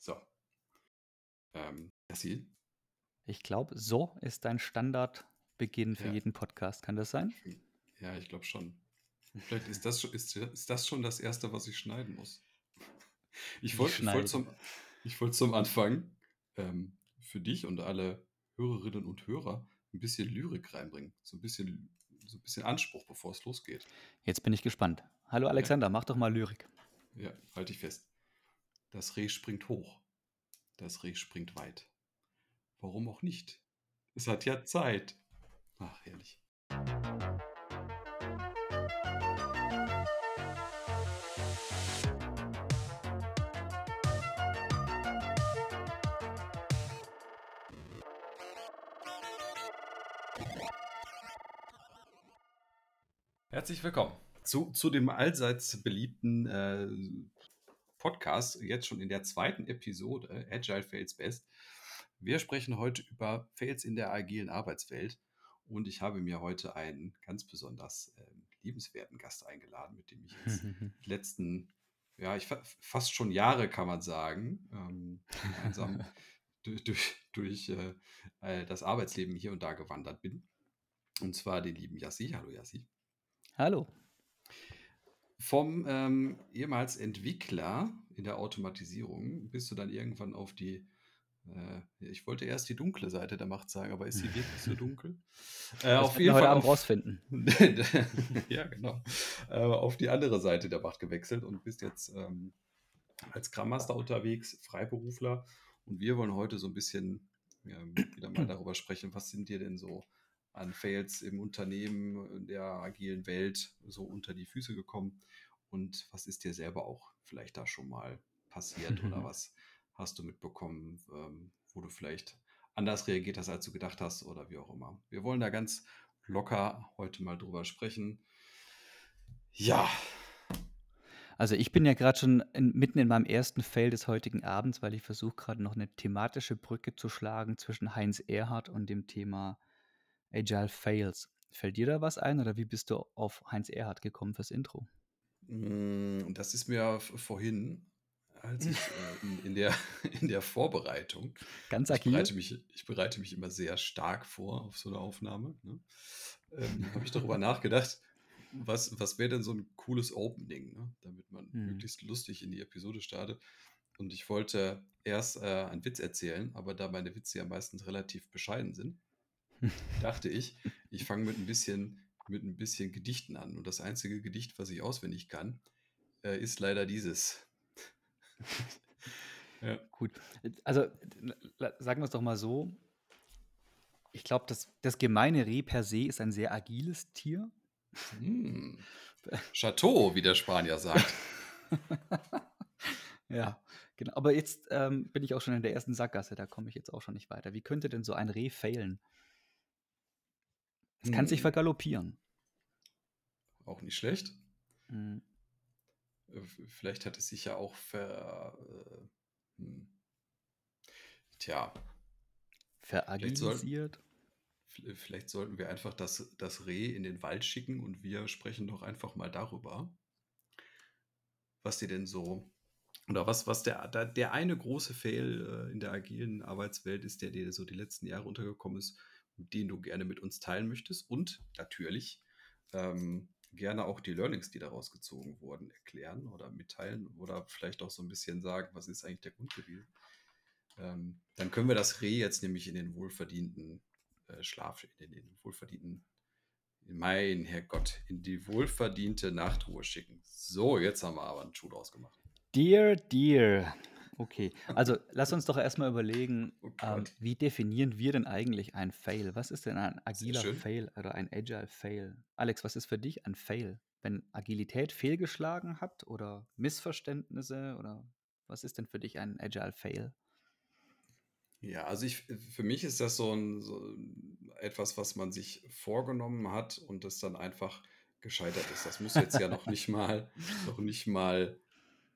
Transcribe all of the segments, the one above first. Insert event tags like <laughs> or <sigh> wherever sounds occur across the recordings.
So. Ähm, Jassi? Ich glaube, so ist dein Standardbeginn für Ja. jeden Podcast. Kann das sein? Ja, ich glaube schon. Vielleicht ist das, schon- ist, ist das schon das Erste, was ich schneiden muss. Ich wollte wollt zum, ich wollt zum Anfang ähm, für dich und alle Hörerinnen und Hörer ein bisschen Lyrik reinbringen. So ein bisschen, so ein bisschen Anspruch, bevor es losgeht. Jetzt bin ich gespannt. Hallo Alexander, mach doch mal Lyrik. Ja, halte ich fest. Das Reh springt hoch. Das Reh springt weit. Warum auch nicht? Es hat ja Zeit. Ach, herrlich. Herzlich willkommen zu, zu dem allseits beliebten äh, Podcast, jetzt schon in der zweiten Episode, Agile Fails Best. Wir sprechen heute über Fails in der agilen Arbeitswelt und ich habe mir heute einen ganz besonders ähm, liebenswerten Gast eingeladen, mit dem ich jetzt <laughs> die letzten, ja, ich fa- fast schon Jahre, kann man sagen, ähm, gemeinsam <laughs> durch, durch, durch äh, äh, das Arbeitsleben hier und da gewandert bin. Und zwar den lieben Yassi. Hallo Yassi. Hallo. Vom ähm, ehemals Entwickler in der Automatisierung bist du dann irgendwann auf die, äh, ich wollte erst die dunkle Seite der Macht sagen, aber ist sie wirklich so <laughs> dunkel? Äh, auf jeden heute Fall Abend auf, rausfinden. <laughs> ja, genau. Äh, auf die andere Seite der Macht gewechselt und bist jetzt ähm, als Scrum Master unterwegs, Freiberufler. Und wir wollen heute so ein bisschen ähm, wieder mal darüber sprechen, was sind dir denn so an Fails im Unternehmen, in der agilen Welt so unter die Füße gekommen und was ist dir selber auch vielleicht da schon mal passiert oder <laughs> was hast du mitbekommen, ähm, wo du vielleicht anders reagiert hast, als du gedacht hast oder wie auch immer. Wir wollen da ganz locker heute mal drüber sprechen. Ja, Also ich bin ja gerade schon in, mitten in meinem ersten Fail des heutigen Abends, weil ich versuche gerade noch eine thematische Brücke zu schlagen zwischen Heinz Erhardt und dem Thema Agile Fails. Fällt dir da was ein oder wie bist du auf Heinz Erhardt gekommen fürs Intro? Mm, Das ist mir vorhin, als ich äh, in, in, der, <laughs> in der Vorbereitung, Ganz ich agil? bereite, mich, ich bereite mich immer sehr stark vor auf so eine Aufnahme, ne? ähm, habe ich darüber nachgedacht, was, was wäre denn so ein cooles Opening, ne? damit man Hm. möglichst lustig in die Episode startet. Und ich wollte erst äh, einen Witz erzählen, aber da meine Witze ja meistens relativ bescheiden sind, <laughs> dachte ich, ich fange mit ein bisschen mit ein bisschen Gedichten an. Und das einzige Gedicht, was ich auswendig kann, äh, ist leider dieses. <laughs> ja. Gut. Also sagen wir es doch mal so. Ich glaube, das, das gemeine Reh per se ist ein sehr agiles Tier. Hm. Chateau, wie der Spanier sagt. <laughs> Ja, genau. Aber jetzt ähm, bin ich auch schon in der ersten Sackgasse, da komme ich jetzt auch schon nicht weiter. Wie könnte denn so ein Reh failen? Es kann sich Hm. vergaloppieren. Auch nicht schlecht. Hm. Äh, Vielleicht hat es sich ja auch ver. Äh, hm. Tja, vielleicht, soll, Veragilisiert. v- vielleicht sollten wir einfach das, das Reh in den Wald schicken und wir sprechen doch einfach mal darüber, was dir denn so. Oder was, was der, der, der eine große Fail äh, in der agilen Arbeitswelt ist, der dir so die letzten Jahre untergekommen ist, den du gerne mit uns teilen möchtest und natürlich ähm, gerne auch die Learnings, die daraus gezogen wurden, erklären oder mitteilen oder vielleicht auch so ein bisschen sagen, was ist eigentlich der Grund gewesen. Ähm, dann können wir das Reh jetzt nämlich in den wohlverdienten äh, Schlaf, in den wohlverdienten, mein Herrgott, in die wohlverdiente Nachtruhe schicken. So, jetzt haben wir aber einen Schuh draus gemacht. Dear, dear. Okay, also lass uns doch erstmal überlegen, Oh ähm, wie definieren wir denn eigentlich ein Fail? Was ist denn ein agiler. Fail oder ein Agile Fail? Alex, was ist für dich ein Fail? Wenn Agilität fehlgeschlagen hat oder Missverständnisse oder was ist denn für dich ein Agile Fail? Ja, also ich, für mich ist das so, ein, so etwas, was man sich vorgenommen hat und das dann einfach gescheitert ist. Das muss jetzt ja noch nicht mal, <laughs> noch nicht mal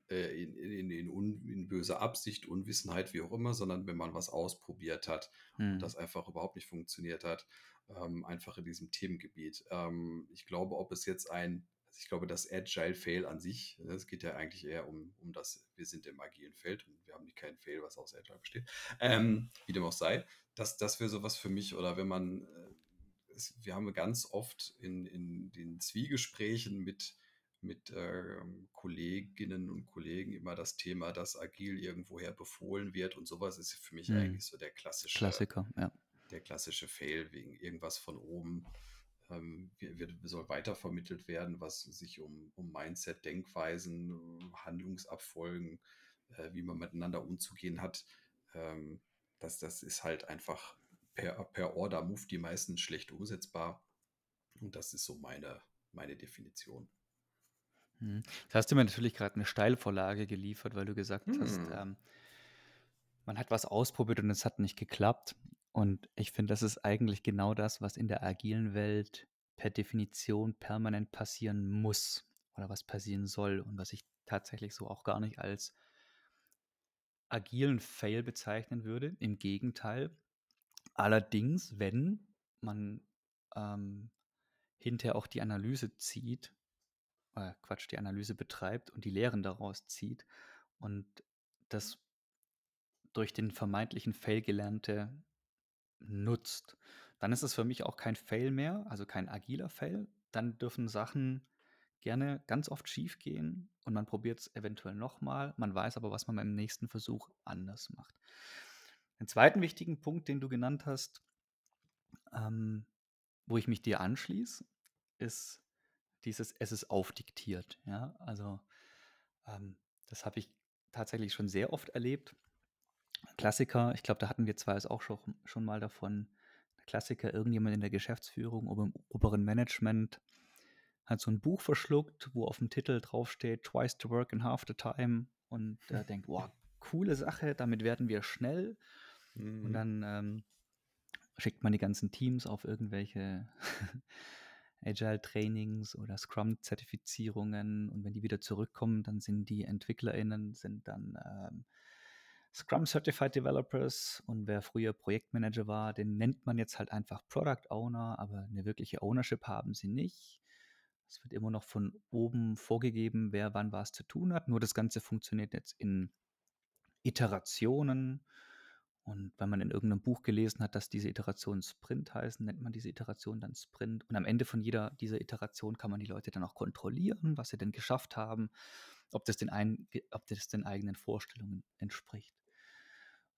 äh, in, in, in, un, in böser Absicht, Unwissenheit, wie auch immer, sondern wenn man was ausprobiert hat und Hm. das einfach überhaupt nicht funktioniert hat, ähm, einfach in diesem Themengebiet. Ähm, ich glaube, ob es jetzt ein Also ich glaube, das Agile Fail an sich, ne, es geht ja eigentlich eher um, um das, wir sind im agilen Feld und wir haben nicht kein Fail, was aus Agile besteht. Ähm, wie dem auch sei, das, das wäre sowas für mich, oder wenn man, äh, es, wir haben ganz oft in, in den Zwiegesprächen mit, mit äh, Kolleginnen und Kollegen immer das Thema, dass agil irgendwoher befohlen wird und sowas ist für mich Hm. eigentlich so der klassische, Klassiker, ja. der klassische Fail wegen irgendwas von oben ähm, wird, soll weitervermittelt werden, was sich um, um Mindset, Denkweisen, Handlungsabfolgen, äh, wie man miteinander umzugehen hat. Ähm, das, das ist halt einfach per, per Order Move die meisten schlecht umsetzbar. Und das ist so meine, meine Definition. Hm. Jetzt hast du mir natürlich gerade eine Steilvorlage geliefert, weil du gesagt hast, Hm. ähm, man hat was ausprobiert und es hat nicht geklappt. Und ich finde, das ist eigentlich genau das, was in der agilen Welt per Definition permanent passieren muss oder was passieren soll und was ich tatsächlich so auch gar nicht als agilen Fail bezeichnen würde. Im Gegenteil. Allerdings, wenn man ähm, hinterher auch die Analyse zieht, äh, Quatsch, die Analyse betreibt und die Lehren daraus zieht und das durch den vermeintlichen Fail gelernte nutzt, dann ist es für mich auch kein Fail mehr, also kein agiler Fail. Dann dürfen Sachen gerne ganz oft schief gehen und man probiert es eventuell nochmal. Man weiß aber, was man beim nächsten Versuch anders macht. Den zweiten wichtigen Punkt, den du genannt hast, ähm, wo ich mich dir anschließe, ist dieses, es ist aufdiktiert. Ja, also ähm, das habe ich tatsächlich schon sehr oft erlebt. Klassiker, ich glaube, da hatten wir zwei es auch schon, schon mal davon. Klassiker, irgendjemand in der Geschäftsführung oder im oberen Management hat so ein Buch verschluckt, wo auf dem Titel draufsteht, Twice to work in half the time und äh, <laughs> denkt, wow, coole Sache, damit werden wir schnell. Mhm. Und dann ähm, schickt man die ganzen Teams auf irgendwelche <laughs> Agile-Trainings oder Scrum-Zertifizierungen und wenn die wieder zurückkommen, dann sind die EntwicklerInnen sind dann ähm, Scrum Certified Developers und wer früher Projektmanager war, den nennt man jetzt halt einfach Product Owner, aber eine wirkliche Ownership haben sie nicht. Es wird immer noch von oben vorgegeben, wer wann was zu tun hat. Nur das Ganze funktioniert jetzt in Iterationen. Und wenn man in irgendeinem Buch gelesen hat, dass diese Iterationen Sprint heißen, nennt man diese Iteration dann Sprint. Und am Ende von jeder dieser Iteration kann man die Leute dann auch kontrollieren, was sie denn geschafft haben, ob das den, ein, ob das den eigenen Vorstellungen entspricht.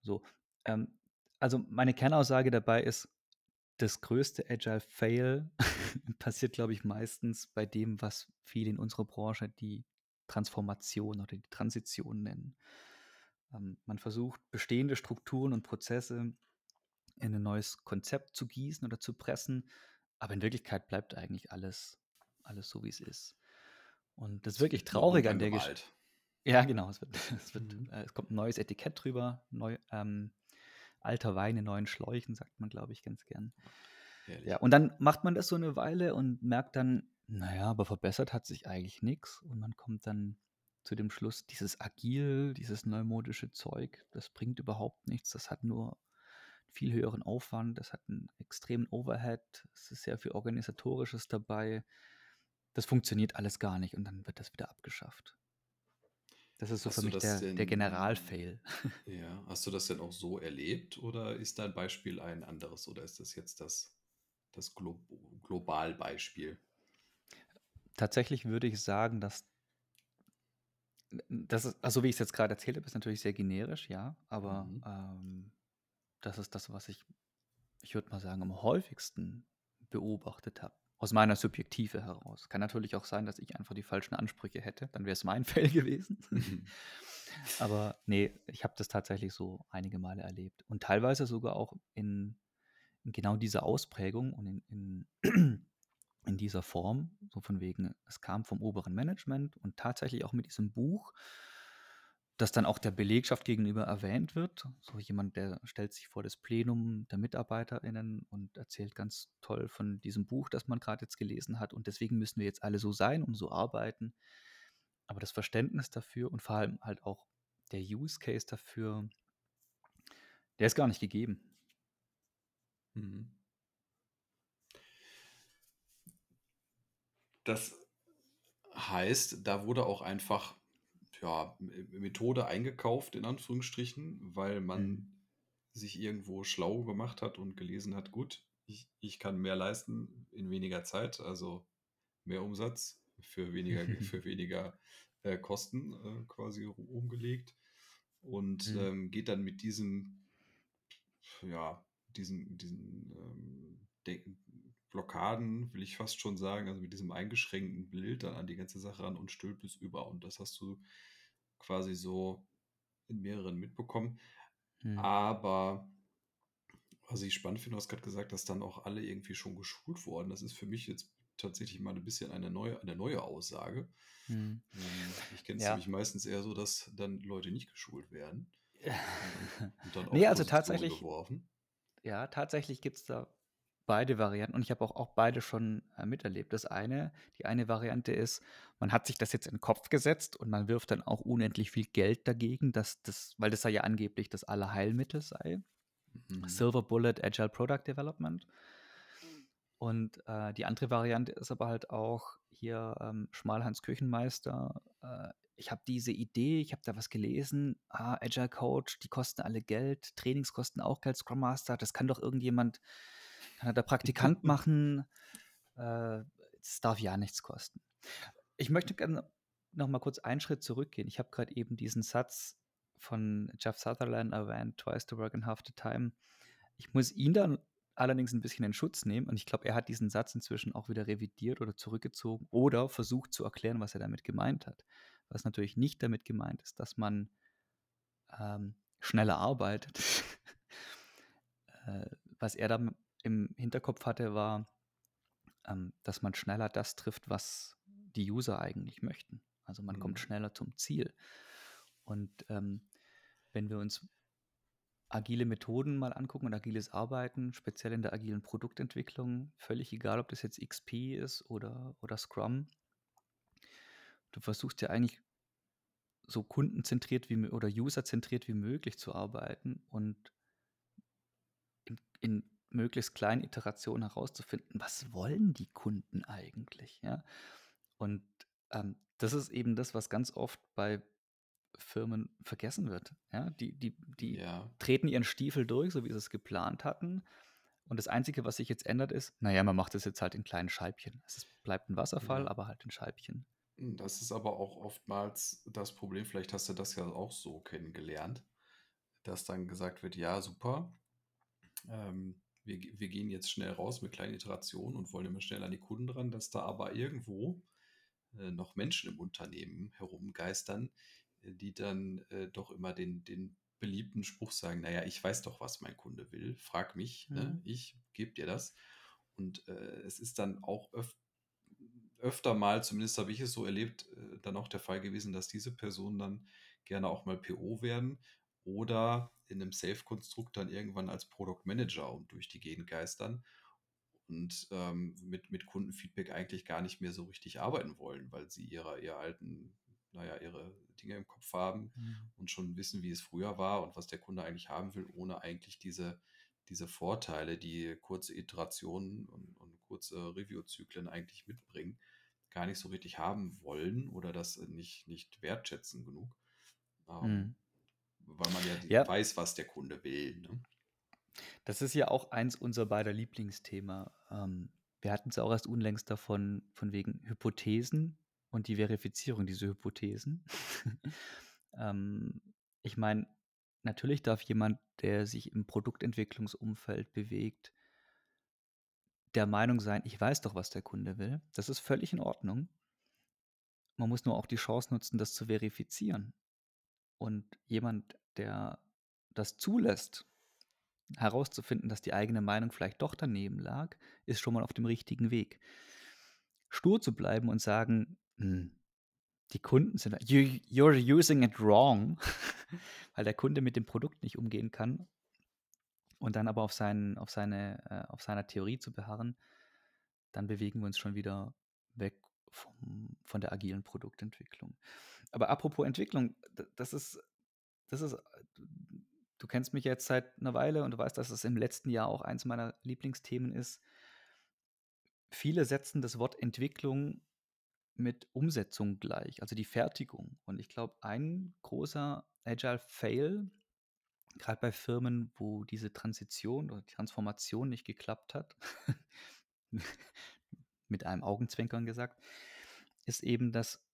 So, ähm, also meine Kernaussage dabei ist, das größte Agile Fail <laughs> passiert, glaube ich, meistens bei dem, was viele in unserer Branche die Transformation oder die Transition nennen. Ähm, man versucht, bestehende Strukturen und Prozesse in ein neues Konzept zu gießen oder zu pressen, aber in Wirklichkeit bleibt eigentlich alles, alles so, wie es ist. Und das ist wirklich traurig an der Geschichte. Ja, genau. Es, wird, <laughs> es, wird, mhm. äh, es kommt ein neues Etikett drüber, neu, ähm, alter Wein in neuen Schläuchen, sagt man, glaube ich, ganz gern. Ehrlich. Ja, und dann macht man das so eine Weile und merkt dann, naja, aber verbessert hat sich eigentlich nichts. Und man kommt dann zu dem Schluss, dieses agil, dieses neumodische Zeug, das bringt überhaupt nichts. Das hat nur viel höheren Aufwand, das hat einen extremen Overhead, es ist sehr viel Organisatorisches dabei. Das funktioniert alles gar nicht und dann wird das wieder abgeschafft. Das ist so hast für mich der, denn, der Generalfail. <laughs> Ja, hast du das denn auch so erlebt oder ist dein Beispiel ein anderes oder ist das jetzt das, das Glo Globalbeispiel? Tatsächlich würde ich sagen, dass das ist, also wie ich es jetzt gerade erzählt habe, ist natürlich sehr generisch, ja, aber mhm. ähm, das ist das, was ich, ich würde mal sagen, am häufigsten beobachtet habe. Aus meiner Subjektive heraus. Kann natürlich auch sein, dass ich einfach die falschen Ansprüche hätte. Dann wäre es mein <laughs> Fell gewesen. Aber nee, ich habe das tatsächlich so einige Male erlebt. Und teilweise sogar auch in, in genau dieser Ausprägung und in, in, in, dieser Form. So von wegen, es kam vom oberen Management und tatsächlich auch mit diesem Buch das dann auch der Belegschaft gegenüber erwähnt wird. So jemand, der stellt sich vor das Plenum der MitarbeiterInnen und erzählt ganz toll von diesem Buch, das man gerade jetzt gelesen hat. Und deswegen müssen wir jetzt alle so sein und so arbeiten. Aber das Verständnis dafür und vor allem halt auch der Use Case dafür, der ist gar nicht gegeben. Mhm. Das Heißt, da wurde auch einfach ja, Methode eingekauft, in Anführungsstrichen, weil man Mhm. sich irgendwo schlau gemacht hat und gelesen hat, gut, ich, ich kann mehr leisten in weniger Zeit, also mehr Umsatz für weniger, <laughs> für weniger äh, Kosten äh, quasi umgelegt und Mhm. ähm, geht dann mit diesem, ja, diesen, diesen ähm, Denken, Blockaden, will ich fast schon sagen, also mit diesem eingeschränkten Bild dann an die ganze Sache ran und stülpt es über. Und das hast du quasi so in mehreren mitbekommen. Mhm. Aber was ich spannend finde, du hast gerade gesagt, dass dann auch alle irgendwie schon geschult wurden. Das ist für mich jetzt tatsächlich mal ein bisschen eine neue, eine neue Aussage. Mhm. Ähm, ich kenne es Ja. nämlich meistens eher so, dass dann Leute nicht geschult werden <laughs> und dann, auf Nee, also tatsächlich geworfen. ja, tatsächlich gibt's da beide Varianten und ich habe auch auch beide schon, äh, miterlebt. Das eine die eine Variante ist, man hat sich das jetzt in den Kopf gesetzt und man wirft dann auch unendlich viel Geld dagegen, dass das weil das ja angeblich das Allerheilmittel sei. Mhm. Silver Bullet Agile Product Development. Und, äh, die andere Variante ist aber halt auch hier, ähm, Schmalhans Küchenmeister. Äh, ich habe diese Idee, ich habe da was gelesen, ah, Agile Coach, die kosten alle Geld, Trainings kosten auch Geld, Scrum Master, das kann doch irgendjemand kann er da Praktikant <laughs> machen, äh, das darf ja nichts kosten. Ich möchte gerne noch mal kurz einen Schritt zurückgehen. Ich habe gerade eben diesen Satz von Jeff Sutherland erwähnt, „Twice the work in half the time“. Ich muss ihn dann allerdings ein bisschen in Schutz nehmen und ich glaube, er hat diesen Satz inzwischen auch wieder revidiert oder zurückgezogen oder versucht zu erklären, was er damit gemeint hat. Was natürlich nicht damit gemeint ist, dass man, ähm, schneller arbeitet. <laughs> Äh, was er da im Hinterkopf hatte, war, ähm, dass man schneller das trifft, was die User eigentlich möchten. Also, man kommt Mhm. schneller zum Ziel. Und, ähm, wenn wir uns agile Methoden mal angucken und agiles Arbeiten, speziell in der agilen Produktentwicklung, völlig egal, ob das jetzt XP ist oder oder Scrum. Du versuchst ja eigentlich so kundenzentriert wie oder userzentriert wie möglich zu arbeiten und in in möglichst kleinen Iterationen herauszufinden, was wollen die Kunden eigentlich, ja? Und, ähm, das ist eben das, was ganz oft bei Firmen vergessen wird, ja? Die die die Ja. treten ihren Stiefel durch, so wie sie es geplant hatten. Und das Einzige, was sich jetzt ändert, ist, na ja, man macht das jetzt halt in kleinen Scheibchen. Es ist bleibt 'n Wasserfall, Ja. aber halt in Scheibchen. Hm, das ist aber auch oftmals das Problem, vielleicht hast du das ja auch so kennengelernt, dass dann gesagt wird: „Ja, super, ähm, wir wir gehen jetzt schnell raus mit kleinen Iterationen und wollen immer schnell an die Kunden ran“, dass da aber irgendwo, äh, noch Menschen im Unternehmen herumgeistern, äh, die dann, äh, doch immer den den beliebten Spruch sagen: „Na ja, ich weiß doch, was mein Kunde will. Frag mich, ne? Mhm. Ich gebe dir das.“ Und, äh, es ist dann auch öf öfter mal, zumindest habe ich es so erlebt, äh, dann auch der Fall gewesen, dass diese Personen dann gerne auch mal PO werden oder in 'nem Safe-Konstrukt dann irgendwann als Product Manager und durch die Gegend geistern und, ähm, mit mit Kundenfeedback eigentlich gar nicht mehr so richtig arbeiten wollen, weil sie ihre ihr alten na ja, ihre Dinge im Kopf haben Mhm. und schon wissen, wie es früher war und was der Kunde eigentlich haben will, ohne eigentlich diese diese Vorteile, die kurze Iterationen und und kurze Review-Zyklen eigentlich mitbringen, gar nicht so richtig haben wollen oder das nicht nicht wertschätzen genug, ähm, Mhm. Weil man ja Ja. weiß, was der Kunde will, ne? Das ist ja auch eins unserer beider Lieblingsthema. Ähm, wir hatten's auch erst unlängst davon von wegen Hypothesen und die Verifizierung dieser Hypothesen. <laughs> Ähm, ich meine, natürlich darf jemand, der sich im Produktentwicklungsumfeld bewegt der Meinung sein: „Ich weiß doch, was der Kunde will.“ Das ist völlig in Ordnung. Man muss nur auch die Chance nutzen, das zu verifizieren. Und jemand, der das zulässt, herauszufinden, dass die eigene Meinung vielleicht doch daneben lag, ist schon mal auf dem richtigen Weg. Stur zu bleiben und sagen: „Hm, die Kunden sind you you're using it wrong“, <laughs> weil der Kunde mit dem Produkt nicht umgehen kann und dann aber auf seinen auf seine äh, auf seiner Theorie zu beharren, dann bewegen wir uns schon wieder weg vom von der agilen Produktentwicklung. Aber apropos Entwicklung, das ist das ist du kennst mich jetzt seit 'ner Weile und du weißt, dass es im letzten Jahr auch eins meiner Lieblingsthemen ist. Viele setzen das Wort Entwicklung mit Umsetzung gleich, also die Fertigung. Und ich glaube, ein großer Agile Fail, gerade bei Firmen, wo diese Transition oder Transformation nicht geklappt hat, <laughs> mit einem Augenzwinkern gesagt, ist eben, dass,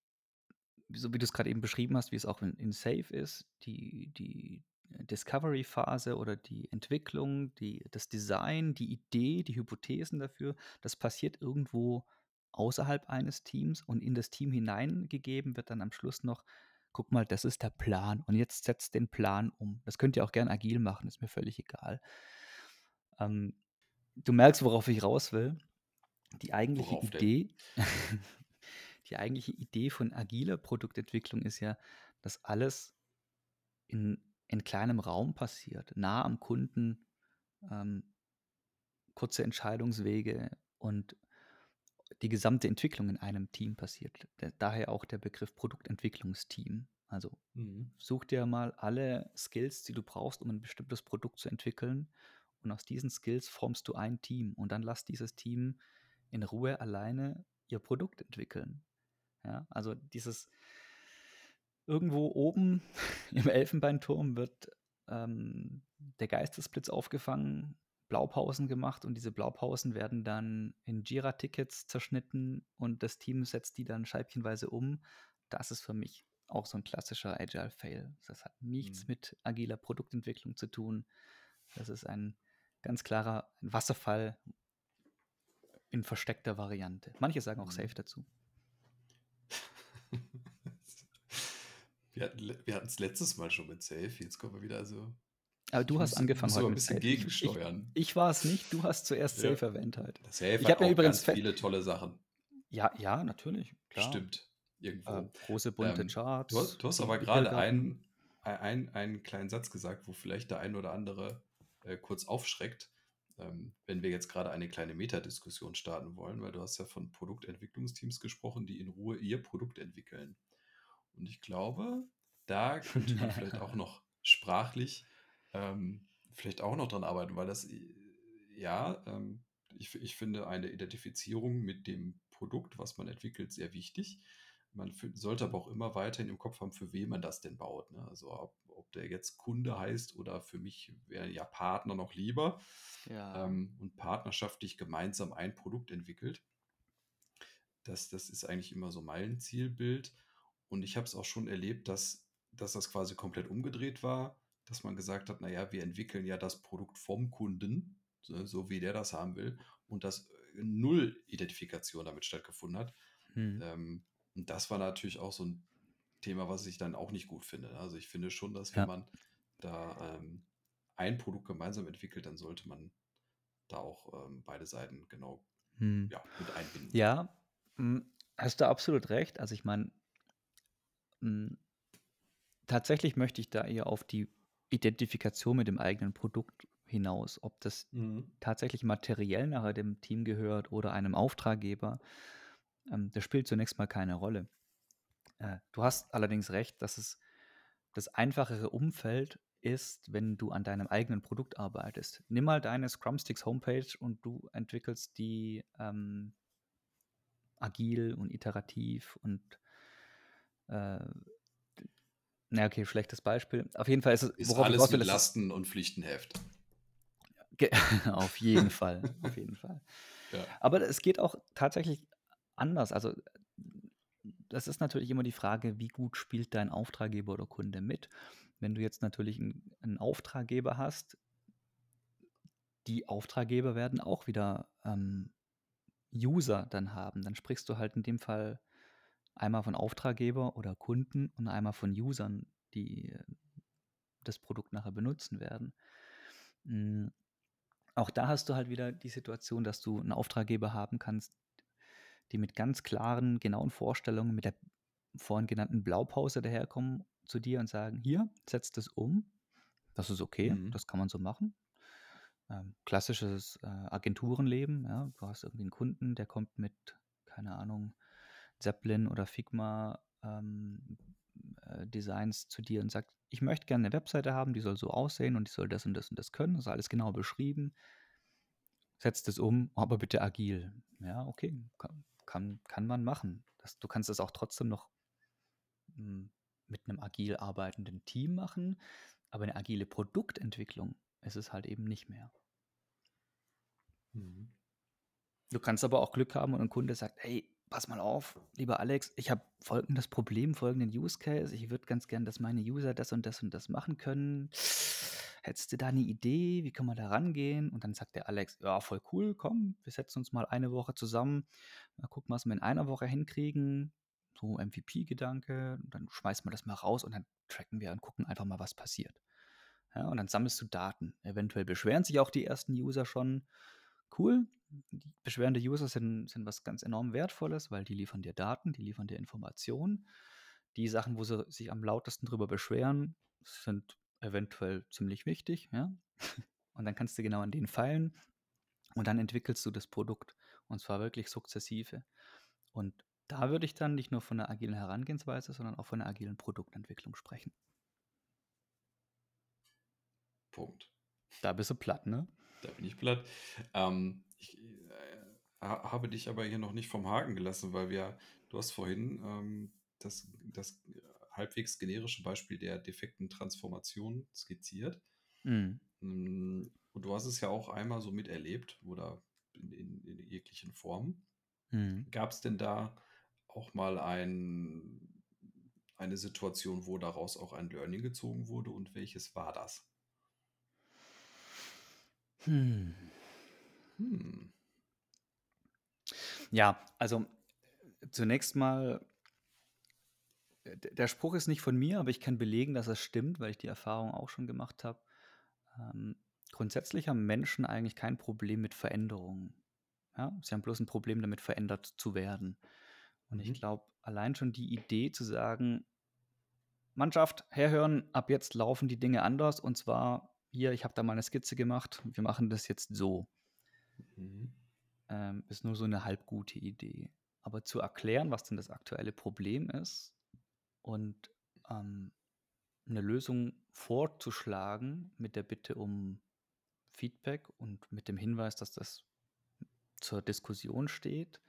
so wie du es gerade eben beschrieben hast, wie es auch in, in Safe ist, die, die Discovery-Phase oder die Entwicklung, die, das Design, die Idee, die Hypothesen dafür, das passiert irgendwo außerhalb eines Teams und in das Team hineingegeben wird dann am Schluss noch, guck mal, das ist der Plan und jetzt setzt den Plan um. Das könnt ihr auch gern agil machen, ist mir völlig egal. Ähm, du merkst, worauf ich raus will. Die eigentliche? Idee, <laughs> die eigentliche Idee von agiler Produktentwicklung ist ja, dass alles in, in kleinem Raum passiert, nah am Kunden, ähm, kurze Entscheidungswege und die gesamte Entwicklung in einem Team passiert. Da- Daher auch der Begriff Produktentwicklungsteam. Also Mhm. such dir mal alle Skills, die du brauchst, um ein bestimmtes Produkt zu entwickeln. Und aus diesen Skills formst du ein Team. Und dann lass dieses Team in Ruhe alleine ihr Produkt entwickeln. Ja, also dieses irgendwo oben <laughs> im Elfenbeinturm wird ähm, der Geistesblitz aufgefangen, Blaupausen gemacht und diese Blaupausen werden dann in Jira-Tickets zerschnitten und das Team setzt die dann scheibchenweise um. Das ist für mich auch so ein klassischer Agile-Fail. Das hat nichts Mhm. mit agiler Produktentwicklung zu tun. Das ist ein ganz klarer Wasserfall in versteckter Variante. Manche sagen auch Mhm. Safe dazu. Wir hatten es letztes Mal schon mit Safe, jetzt kommen wir wieder, also Aber du ich hast muss, angefangen heute ein mit bisschen Safe. Ich, ich, gegensteuern. ich war es nicht, du hast zuerst Ja. Safe erwähnt halt. Safe Ich habe mir auch übrigens ganz viele tolle Sachen. Ja, ja, natürlich, klar. Stimmt. Irgendwo. Äh, große bunte Ähm, Charts. du, hast, du hast aber gerade einen, einen, einen kleinen Satz gesagt, wo vielleicht der ein oder andere äh, kurz aufschreckt, ähm, wenn wir jetzt gerade eine kleine Metadiskussion starten wollen, weil du hast ja von Produktentwicklungsteams gesprochen, die in Ruhe ihr Produkt entwickeln. Und ich glaube, da <laughs> könnte man vielleicht auch noch sprachlich ähm, vielleicht auch noch dran arbeiten, weil das, ja, ähm, ich, ich finde eine Identifizierung mit dem Produkt, was man entwickelt, sehr wichtig. Man sollte aber auch immer weiterhin im Kopf haben, für wen man das denn baut. Ne? Also ob, ob der jetzt Kunde heißt oder für mich wäre ja Partner noch lieber Ja. ähm, und partnerschaftlich gemeinsam ein Produkt entwickelt. Das, das ist eigentlich immer so mein Zielbild. Und ich habe es auch schon erlebt, dass, dass das quasi komplett umgedreht war, dass man gesagt hat, naja, wir entwickeln ja das Produkt vom Kunden, so, so wie der das haben will, und dass äh, null Identifikation damit stattgefunden hat. Hm. Ähm, und das war natürlich auch so ein Thema, was ich dann auch nicht gut finde. Also ich finde schon, dass wenn Ja. man da ähm, ein Produkt gemeinsam entwickelt, dann sollte man da auch ähm, beide Seiten genau Hm. ja, mit einbinden. Ja, hm, hast du absolut recht. Also ich meine, hm, tatsächlich möchte ich da eher auf die Identifikation mit dem eigenen Produkt hinaus. Ob das Mhm. tatsächlich materiell nachher dem Team gehört oder einem Auftraggeber, ähm, das spielt zunächst mal keine Rolle. Äh, du hast allerdings recht, dass es das einfachere Umfeld ist, wenn du an deinem eigenen Produkt arbeitest. Nimm mal deine Scrumsticks Homepage und du entwickelst die ähm, agil und iterativ und äh, na okay, schlechtes Beispiel. Auf jeden Fall ist es, Ist worauf ich alles raus will, mit Lasten und Pflichtenheft. <laughs> Auf jeden Fall, auf jeden Fall. Ja. Aber es geht auch tatsächlich anders. Also das ist natürlich immer die Frage, wie gut spielt dein Auftraggeber oder Kunde mit. Wenn du jetzt natürlich einen, einen Auftraggeber hast, die Auftraggeber werden auch wieder ähm, User dann haben. Dann sprichst du halt in dem Fall einmal von Auftraggeber oder Kunden und einmal von Usern, die äh, das Produkt nachher benutzen werden. Mm, Auch da hast du halt wieder die Situation, dass du einen Auftraggeber haben kannst, die mit ganz klaren, genauen Vorstellungen, mit der vorhin genannten Blaupause daherkommen zu dir und sagen, hier, setz das um. Das ist okay, Mhm. das kann man so machen. Ähm, klassisches äh, Agenturenleben, ja. Du hast irgendwie einen Kunden, der kommt mit, keine Ahnung, Zeppelin oder Figma ähm, äh, Designs zu dir und sagt, ich möchte gerne eine Webseite haben, die soll so aussehen und die soll das und das und das können. Das ist alles genau beschrieben. Setzt es um, aber bitte agil. Ja, okay, kann, kann, kann man machen. Das, du kannst das auch trotzdem noch hm, mit einem agil arbeitenden Team machen, aber eine agile Produktentwicklung ist es halt eben nicht mehr. Mhm. Du kannst aber auch Glück haben und ein Kunde sagt, hey, pass mal auf, lieber Alex, ich habe folgendes Problem, folgenden Use Case. Ich würde ganz gern, dass meine User das und das und das machen können. Hättest du da eine Idee? Wie kann man da rangehen? Und dann sagt der Alex, ja, voll cool, komm, wir setzen uns mal eine Woche zusammen. Mal gucken, was wir in einer Woche hinkriegen. So MVP-Gedanke. Dann schmeißen wir das mal raus und dann tracken wir und gucken einfach mal, was passiert. Ja, und dann sammelst du Daten. Eventuell beschweren sich auch die ersten User schon. Cool. Beschwerende User sind, sind was ganz enorm Wertvolles, weil die liefern dir Daten, die liefern dir Informationen. Die Sachen, wo sie sich am lautesten drüber beschweren, sind eventuell ziemlich wichtig. Ja? <laughs> Und dann kannst du genau an denen feilen und dann entwickelst du das Produkt. Und zwar wirklich sukzessive. Und da würde ich dann nicht nur von einer agilen Herangehensweise, sondern auch von einer agilen Produktentwicklung sprechen. Punkt. Da bist du platt, ne? Da bin ich platt. Ähm, ich äh, habe dich aber hier noch nicht vom Haken gelassen, weil wir, du hast vorhin ähm, das, das halbwegs generische Beispiel der defekten Transformation skizziert. Mhm. Und du hast es ja auch einmal so miterlebt oder in, in, in jeglichen Formen. Mhm. Gab es denn da auch mal ein, eine Situation, wo daraus auch ein Learning gezogen wurde und welches war das? Hm. Hm. Ja, also zunächst mal, äh, der Spruch ist nicht von mir, aber ich kann belegen, dass es stimmt, weil ich die Erfahrung auch schon gemacht habe. Ähm, grundsätzlich haben Menschen eigentlich kein Problem mit Veränderungen. Ja? Sie haben bloß ein Problem damit, verändert zu werden. Und ich Mhm. glaube, allein schon die Idee zu sagen, Mannschaft, herhören, ab jetzt laufen die Dinge anders. Und zwar hier, ich habe da mal eine Skizze gemacht, wir machen das jetzt so Mhm. ähm, ist nur so eine halb gute Idee. Aber zu erklären, was denn das aktuelle Problem ist und ähm, eine Lösung vorzuschlagen mit der Bitte um Feedback und mit dem Hinweis, dass das zur Diskussion steht,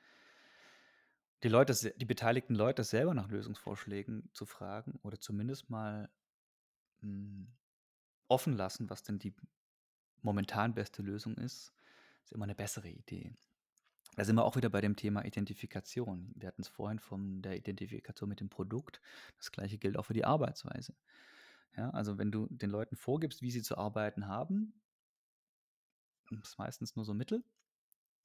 die Leute, die beteiligten Leute selber nach Lösungsvorschlägen zu fragen oder zumindest mal mh, offen lassen, was denn die momentan beste Lösung ist, ist immer eine bessere Idee. Da sind wir auch wieder bei dem Thema Identifikation. Wir hatten es vorhin von der Identifikation mit dem Produkt. Das gleiche gilt auch für die Arbeitsweise. Ja, also wenn du den Leuten vorgibst, wie sie zu arbeiten haben, ist meistens nur so Mittel.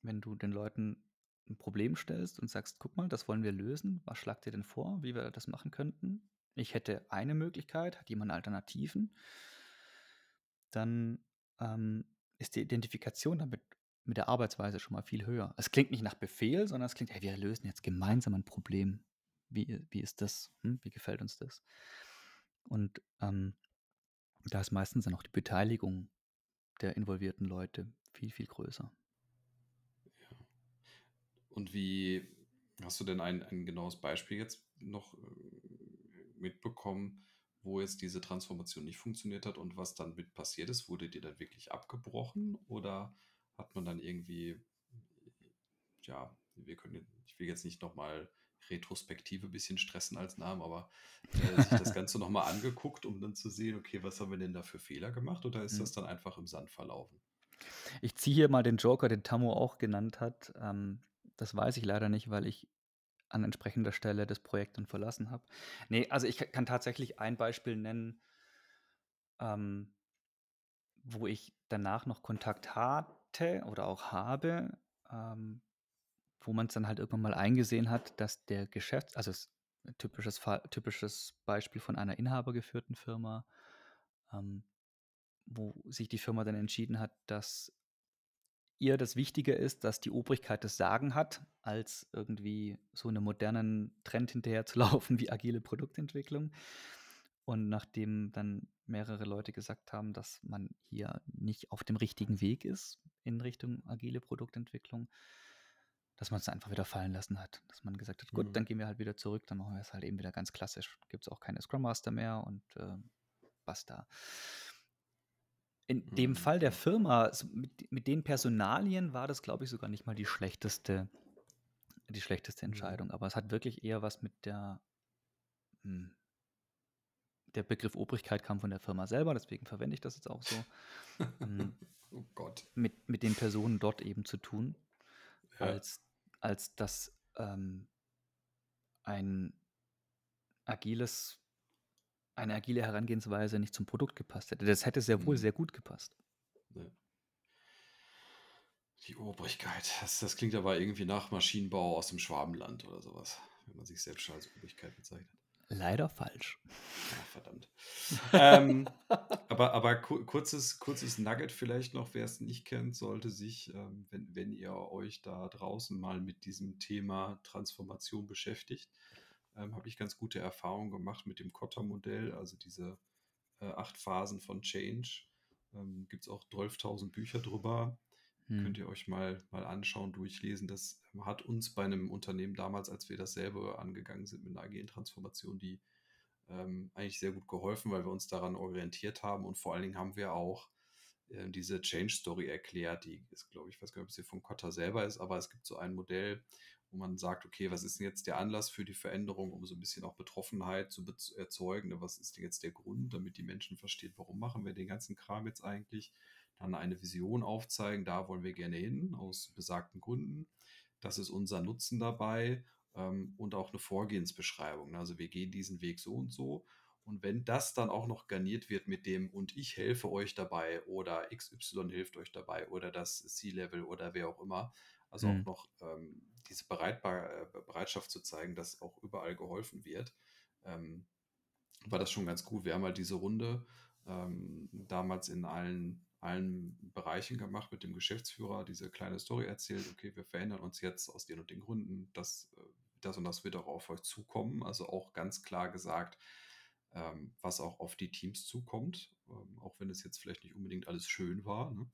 Wenn du den Leuten ein Problem stellst und sagst, guck mal, das wollen wir lösen, was schlagt ihr denn vor, wie wir das machen könnten? Ich hätte eine Möglichkeit, hat jemand Alternativen? Dann ähm, ist die Identifikation damit mit der Arbeitsweise schon mal viel höher. Es klingt nicht nach Befehl, sondern es klingt, hey, wir lösen jetzt gemeinsam ein Problem. Wie, wie ist das? Hm? Wie gefällt uns das? Und ähm, da ist meistens dann auch die Beteiligung der involvierten Leute viel, viel größer. Und wie hast du denn ein, ein genaues Beispiel jetzt noch äh, mitbekommen, wo jetzt diese Transformation nicht funktioniert hat und was dann mit passiert ist? Wurde die dann wirklich abgebrochen oder hat man dann irgendwie, ja, wir können, ich will jetzt nicht nochmal Retrospektive ein bisschen stressen als Namen, aber äh, sich das <laughs> Ganze nochmal angeguckt, um dann zu sehen, okay, was haben wir denn da für Fehler gemacht oder ist Mhm. das dann einfach im Sand verlaufen? Ich ziehe hier mal den Joker, den Tammo auch genannt hat. Ähm, das weiß ich leider nicht, weil ich an entsprechender Stelle das Projekt dann verlassen habe. Nee, also ich kann tatsächlich ein Beispiel nennen, ähm, wo ich danach noch Kontakt hatte oder auch habe, ähm, wo man es dann halt irgendwann mal eingesehen hat, dass der Geschäfts-, also typisches, typisches Beispiel von einer inhabergeführten Firma, ähm, wo sich die Firma dann entschieden hat, dass ihr das wichtiger ist, dass die Obrigkeit das Sagen hat, als irgendwie so einem modernen Trend hinterher zu laufen wie agile Produktentwicklung. Und nachdem dann mehrere Leute gesagt haben, dass man hier nicht auf dem richtigen Weg ist in Richtung agile Produktentwicklung, dass man es einfach wieder fallen lassen hat. Dass man gesagt hat, gut, Mhm. dann gehen wir halt wieder zurück, dann machen wir es halt eben wieder ganz klassisch. Gibt es auch keine Scrum Master mehr und äh, basta. In dem Mhm, Fall der. Firma, mit, mit den Personalien war das, glaube ich, sogar nicht mal die schlechteste die schlechteste Mhm. Entscheidung. Aber es hat wirklich eher was mit der hm, der Begriff Obrigkeit kam von der Firma selber, deswegen verwende ich das jetzt auch so. Ähm, <laughs> Oh Gott. mit, mit den Personen dort eben zu tun, Ja. als, als dass ähm, ein agiles, eine agile Herangehensweise nicht zum Produkt gepasst hätte. Das hätte sehr wohl Mhm. sehr gut gepasst. Ja. Die Obrigkeit. Das, das klingt aber irgendwie nach Maschinenbau aus dem Schwabenland oder sowas, wenn man sich selbst schon als Obrigkeit bezeichnet. Leider falsch. Ja, verdammt. ähm, <laughs> aber aber ku kurzes, kurzes Nugget vielleicht noch, wer es nicht kennt, sollte sich, ähm, wenn, wenn ihr euch da draußen mal mit diesem Thema Transformation beschäftigt, ähm, habe ich ganz gute Erfahrungen gemacht mit dem Kotter-Modell, also diese äh, acht Phasen von Change. Ähm, Gibt es auch 12.000 Bücher drüber. Hm. Könnt ihr euch mal, mal anschauen, durchlesen. Das hat uns bei einem Unternehmen damals, als wir dasselbe angegangen sind mit einer agilen Transformation, die ähm, eigentlich sehr gut geholfen, weil wir uns daran orientiert haben und vor allen Dingen haben wir auch äh, diese Change Story erklärt, die ist, glaube ich, ich weiß gar nicht, ob sie von Kotter selber ist, aber es gibt so ein Modell, wo man sagt, okay, was ist denn jetzt der Anlass für die Veränderung, um so ein bisschen auch Betroffenheit zu erzeugen? Ne? Was ist denn jetzt der Grund, damit die Menschen verstehen, warum machen wir den ganzen Kram jetzt eigentlich? Dann eine Vision aufzeigen, da wollen wir gerne hin, aus besagten Gründen. Das ist unser Nutzen dabei ähm, und auch eine Vorgehensbeschreibung. Also wir gehen diesen Weg so und so. Und wenn das dann auch noch garniert wird mit dem und ich helfe euch dabei oder XY hilft euch dabei oder das C-Level oder wer auch immer, also Hm. auch noch ähm, diese Bereitbar äh, Bereitschaft zu zeigen, dass auch überall geholfen wird, ähm, war das schon ganz gut. Wir haben halt diese Runde ähm, damals in allen, allen Bereichen gemacht mit dem Geschäftsführer, diese kleine Story erzählt, okay, wir verändern uns jetzt aus den und den Gründen, das, äh, das und das wird auch auf euch zukommen. Also auch ganz klar gesagt, ähm, was auch auf die Teams zukommt, ähm, auch wenn es jetzt vielleicht nicht unbedingt alles schön war. Ne?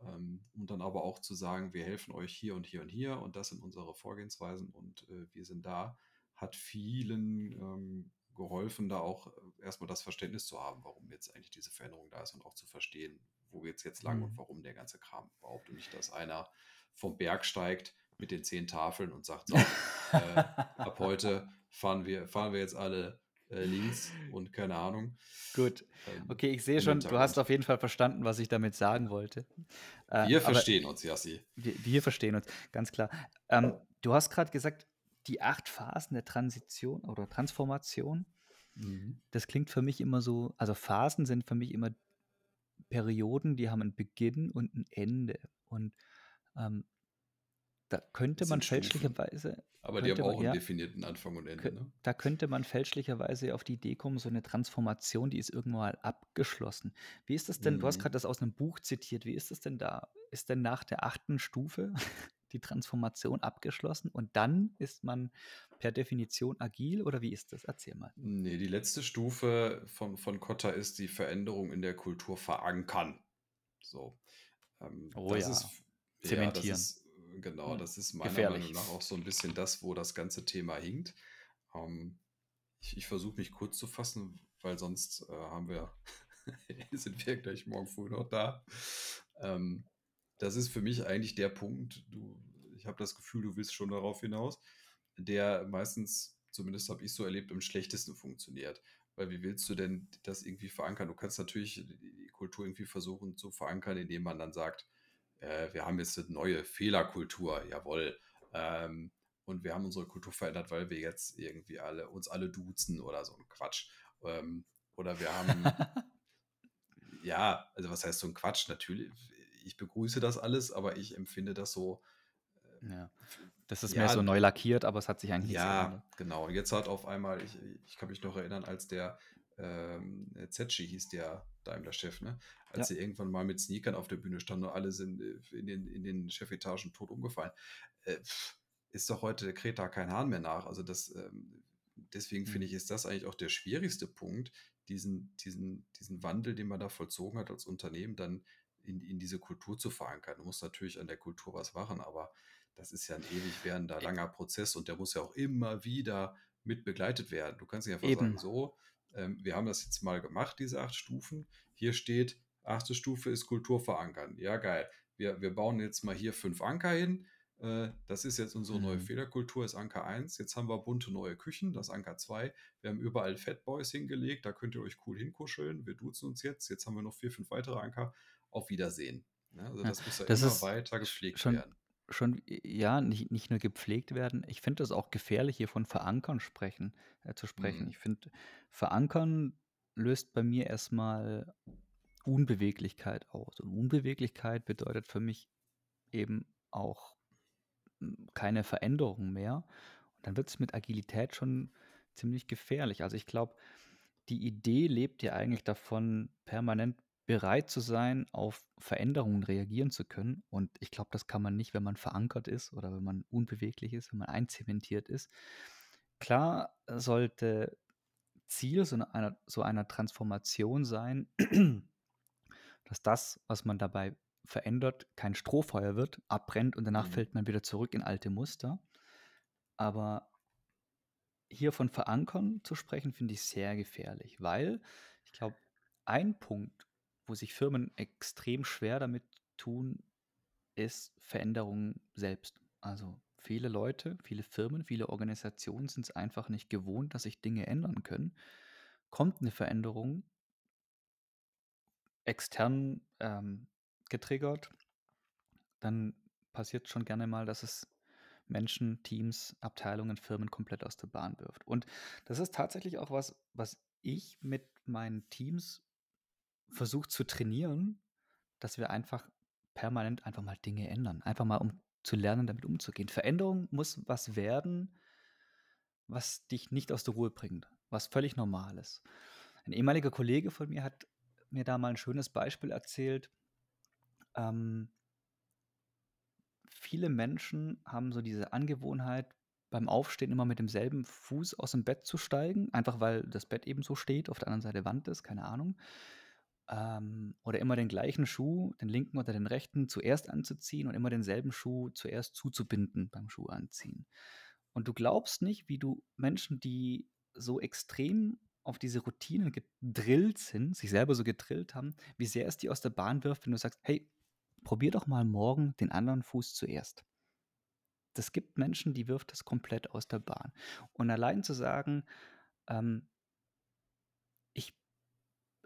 Ähm, und dann aber auch zu sagen, wir helfen euch hier und hier und hier und das sind unsere Vorgehensweisen und äh, wir sind da, hat vielen ähm, geholfen, da auch äh, erstmal das Verständnis zu haben, warum jetzt eigentlich diese Veränderung da ist und auch zu verstehen, wo geht's jetzt lang und Hm. warum der ganze Kram überhaupt und nicht, dass einer vom Berg steigt mit den zehn Tafeln und sagt, so, <laughs> äh, ab heute fahren wir, fahren wir jetzt alle äh, links und keine Ahnung. Gut. Ähm, Okay, ich sehe schon, du hast auf jeden Fall verstanden, was ich damit sagen wollte. Äh, Wir verstehen uns, Yassi. wir, wir verstehen uns, ganz klar. Ähm, du hast gerade gesagt, die acht Phasen der Transition oder Transformation, Mhm. das klingt für mich immer so, also Phasen sind für mich immer Perioden, die haben einen Beginn und ein Ende. Und ähm, da könnte man fälschlicherweise, Aber die haben könnte auch man, einen ja, definierten Anfang und Ende, ne? da könnte man fälschlicherweise auf die Idee kommen, so eine Transformation, die ist irgendwann mal abgeschlossen. Wie ist das denn? Du hast Mhm. gerade das aus einem Buch zitiert. Wie ist das denn da? Ist denn nach der achten Stufe die Transformation abgeschlossen und dann ist man per Definition agil oder wie ist das? Erzähl mal. Nee, die letzte Stufe von, von Kotta ist die Veränderung in der Kultur verankern. So. Ähm, Oh das ja, ist, ja, das zementieren. ist, äh, genau, Hm, das ist meiner Gefährlich. Meinung nach auch so ein bisschen das, wo das ganze Thema hinkt. Ähm, ich ich versuche mich kurz zu fassen, weil sonst äh, haben wir, <laughs> sind wir gleich morgen früh noch da. Ähm, das ist für mich eigentlich der Punkt, du, ich habe das Gefühl, du willst schon darauf hinaus, der meistens, zumindest habe ich so erlebt, am schlechtesten funktioniert. Weil wie willst du denn das irgendwie verankern? Du kannst natürlich die Kultur irgendwie versuchen zu verankern, indem man dann sagt, äh, wir haben jetzt eine neue Fehlerkultur, jawohl. Ähm, und wir haben unsere Kultur verändert, weil wir jetzt irgendwie alle uns alle duzen oder so ein Quatsch. Ähm, oder wir haben <laughs> ja, also was heißt so ein Quatsch? Natürlich, ich begrüße das alles, aber ich empfinde das so, äh, ja, das ist mehr ja, so neu lackiert, aber es hat sich eigentlich ja, geändert. genau. Und jetzt hat auf einmal, ich, ich kann mich noch erinnern, als der ähm, Zetschi hieß der Daimler-Chef, ne? Als Ja, sie irgendwann mal mit Sneakern auf der Bühne standen und alle sind äh, in den, in den Chefetagen tot umgefallen. Äh, ist doch heute kräht da kein Hahn mehr nach. Also das, ähm, deswegen finde hm. ich, ist das eigentlich auch der schwierigste Punkt, diesen, diesen, diesen Wandel, den man da vollzogen hat als Unternehmen, dann in, in diese Kultur zu verankern. Du musst natürlich an der Kultur was machen, aber das ist ja ein ewig währender, langer Prozess und der muss ja auch immer wieder mit begleitet werden. Du kannst nicht einfach sagen, Eben. so, ähm, wir haben das jetzt mal gemacht, diese acht Stufen. Hier steht, achte Stufe ist Kultur verankern. Ja, geil. Wir, wir bauen jetzt mal hier fünf Anker hin. äh, das ist jetzt unsere neue Mhm. Fehlerkultur, ist Anker 1. Jetzt haben wir bunte neue Küchen, das Anker 2. Wir haben überall Fatboys hingelegt, da könnt ihr euch cool hinkuscheln. Wir duzen uns jetzt. Jetzt haben wir noch vier, fünf weitere Anker. Auf Wiedersehen. Ja, also das muss ja das immer weiter gepflegt schon werden. schon ja, nicht nicht nur gepflegt werden. Ich finde das auch gefährlich, hier von verankern sprechen äh, zu sprechen. Mhm. Ich finde, verankern löst bei mir erstmal Unbeweglichkeit aus. Und Unbeweglichkeit bedeutet für mich eben auch hm, keine Veränderung mehr. Und dann wird es mit Agilität schon ziemlich gefährlich. Also ich glaube, die Idee lebt ja eigentlich davon, permanent bereit zu sein, auf Veränderungen reagieren zu können. Und ich glaube, das kann man nicht, wenn man verankert ist oder wenn man unbeweglich ist, wenn man einzementiert ist. Klar sollte Ziel so einer, so einer Transformation sein, <clears throat> dass das, was man dabei verändert, kein Strohfeuer wird, abbrennt und danach Mhm. fällt man wieder zurück in alte Muster. Aber hier von verankern zu sprechen, finde ich sehr gefährlich, weil ich glaube, ein Punkt, wo sich Firmen extrem schwer damit tun, ist Veränderung selbst. Also viele Leute, viele Firmen, viele Organisationen sind es einfach nicht gewohnt, dass sich Dinge ändern können. Kommt eine Veränderung extern ähm, getriggert, dann passiert schon gerne mal, dass es Menschen, Teams, Abteilungen, Firmen komplett aus der Bahn wirft. Und das ist tatsächlich auch was, was ich mit meinen Teams versuche zu trainieren, dass wir einfach permanent einfach mal Dinge ändern. Einfach mal, um zu lernen, damit umzugehen. Veränderung muss was werden, was dich nicht aus der Ruhe bringt, was völlig normal ist. Ein ehemaliger Kollege von mir hat mir da mal ein schönes Beispiel erzählt. Ähm, viele Menschen haben so diese Angewohnheit, beim Aufstehen immer mit demselben Fuß aus dem Bett zu steigen, einfach weil das Bett eben so steht, auf der anderen Seite Wand ist, keine Ahnung. Ähm, oder immer den gleichen Schuh, den linken oder den rechten, zuerst anzuziehen und immer denselben Schuh zuerst zuzubinden beim Schuh anziehen. Und du glaubst nicht, wie du Menschen, die so extrem auf diese Routinen gedrillt sind, sich selber so gedrillt haben, wie sehr es die aus der Bahn wirft, wenn du sagst, hey, probier doch mal morgen den anderen Fuß zuerst. Das gibt Menschen, die wirft das komplett aus der Bahn. Und allein zu sagen, ähm,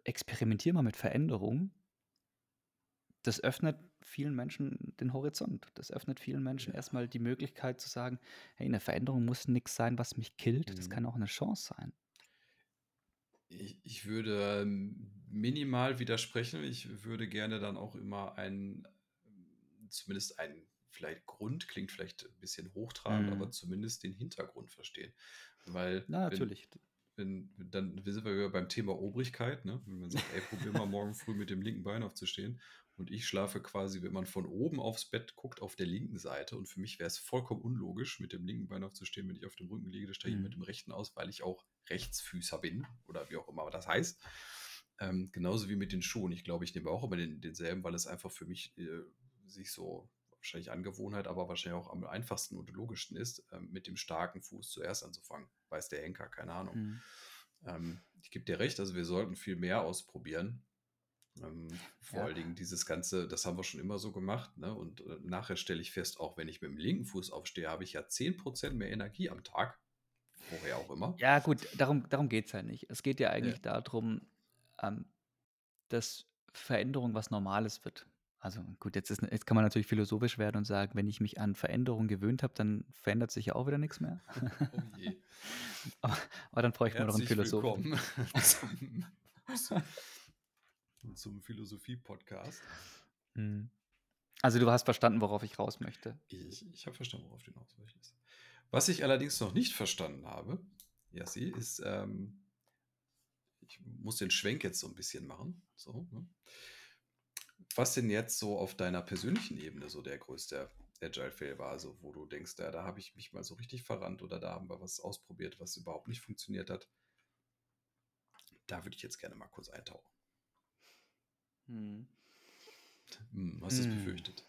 experimentiere mal mit Veränderung, das öffnet vielen Menschen den Horizont. Das öffnet vielen Menschen Ja. erstmal die Möglichkeit zu sagen, hey, eine Veränderung muss nichts sein, was mich killt. Das Mhm. kann auch eine Chance sein. Ich, ich würde ähm, minimal widersprechen. Ich würde gerne dann auch immer einen, zumindest einen, vielleicht Grund, klingt vielleicht ein bisschen hochtrabend, Mhm. aber zumindest den Hintergrund verstehen. Weil Na, natürlich. wenn, dann sind wir beim Thema Obrigkeit, ne? Wenn man sagt, ey, probier mal morgen früh mit dem linken Bein aufzustehen. Und ich schlafe quasi, wenn man von oben aufs Bett guckt, auf der linken Seite. Und für mich wäre es vollkommen unlogisch, mit dem linken Bein aufzustehen, wenn ich auf dem Rücken liege. Da steige ich mit Mhm. dem rechten aus, weil ich auch Rechtsfüßer bin oder wie auch immer das heißt. Ähm, genauso wie mit den Schuhen. Ich glaube, ich nehme auch immer den, denselben, weil es einfach für mich äh, sich so wahrscheinlich Angewohnheit, aber wahrscheinlich auch am einfachsten und logischsten ist, ähm, mit dem starken Fuß zuerst anzufangen. Weiß der Henker, keine Ahnung. Mhm. Ähm, ich gebe dir recht, also wir sollten viel mehr ausprobieren. Ähm, vor Ja. allen Dingen dieses Ganze, das haben wir schon immer so gemacht. Ne? Und äh, nachher stelle ich fest, auch wenn ich mit dem linken Fuß aufstehe, habe ich ja 10% mehr Energie am Tag. Woher auch immer. Ja, gut, darum, darum geht es ja nicht. Es geht ja Ja. eigentlich darum, ähm, dass Veränderung was Normales wird. Also gut, jetzt, ist, jetzt kann man natürlich philosophisch werden und sagen, wenn ich mich an Veränderung gewöhnt habe, dann verändert sich ja auch wieder nichts mehr. <laughs> Oh je. <laughs> aber, aber dann bräuchten wir noch einen Philosophen. willkommen <laughs> zum, zum, Philosophie-Podcast. Mhm. Also du hast verstanden, worauf ich raus möchte. Ich, ich habe verstanden, worauf du hinaus möchtest. Was ich allerdings noch nicht verstanden habe, Jassi, ist, ähm, ich muss den Schwenk jetzt so ein bisschen machen. So, ne? Was denn jetzt so auf deiner persönlichen Ebene so der größte Agile-Fail war? Also, wo du denkst, ja, da habe ich mich mal so richtig verrannt oder da haben wir was ausprobiert, was überhaupt nicht funktioniert hat. Da würde ich jetzt gerne mal kurz eintauchen. Mhm. Hm, hast du es Hm. befürchtet?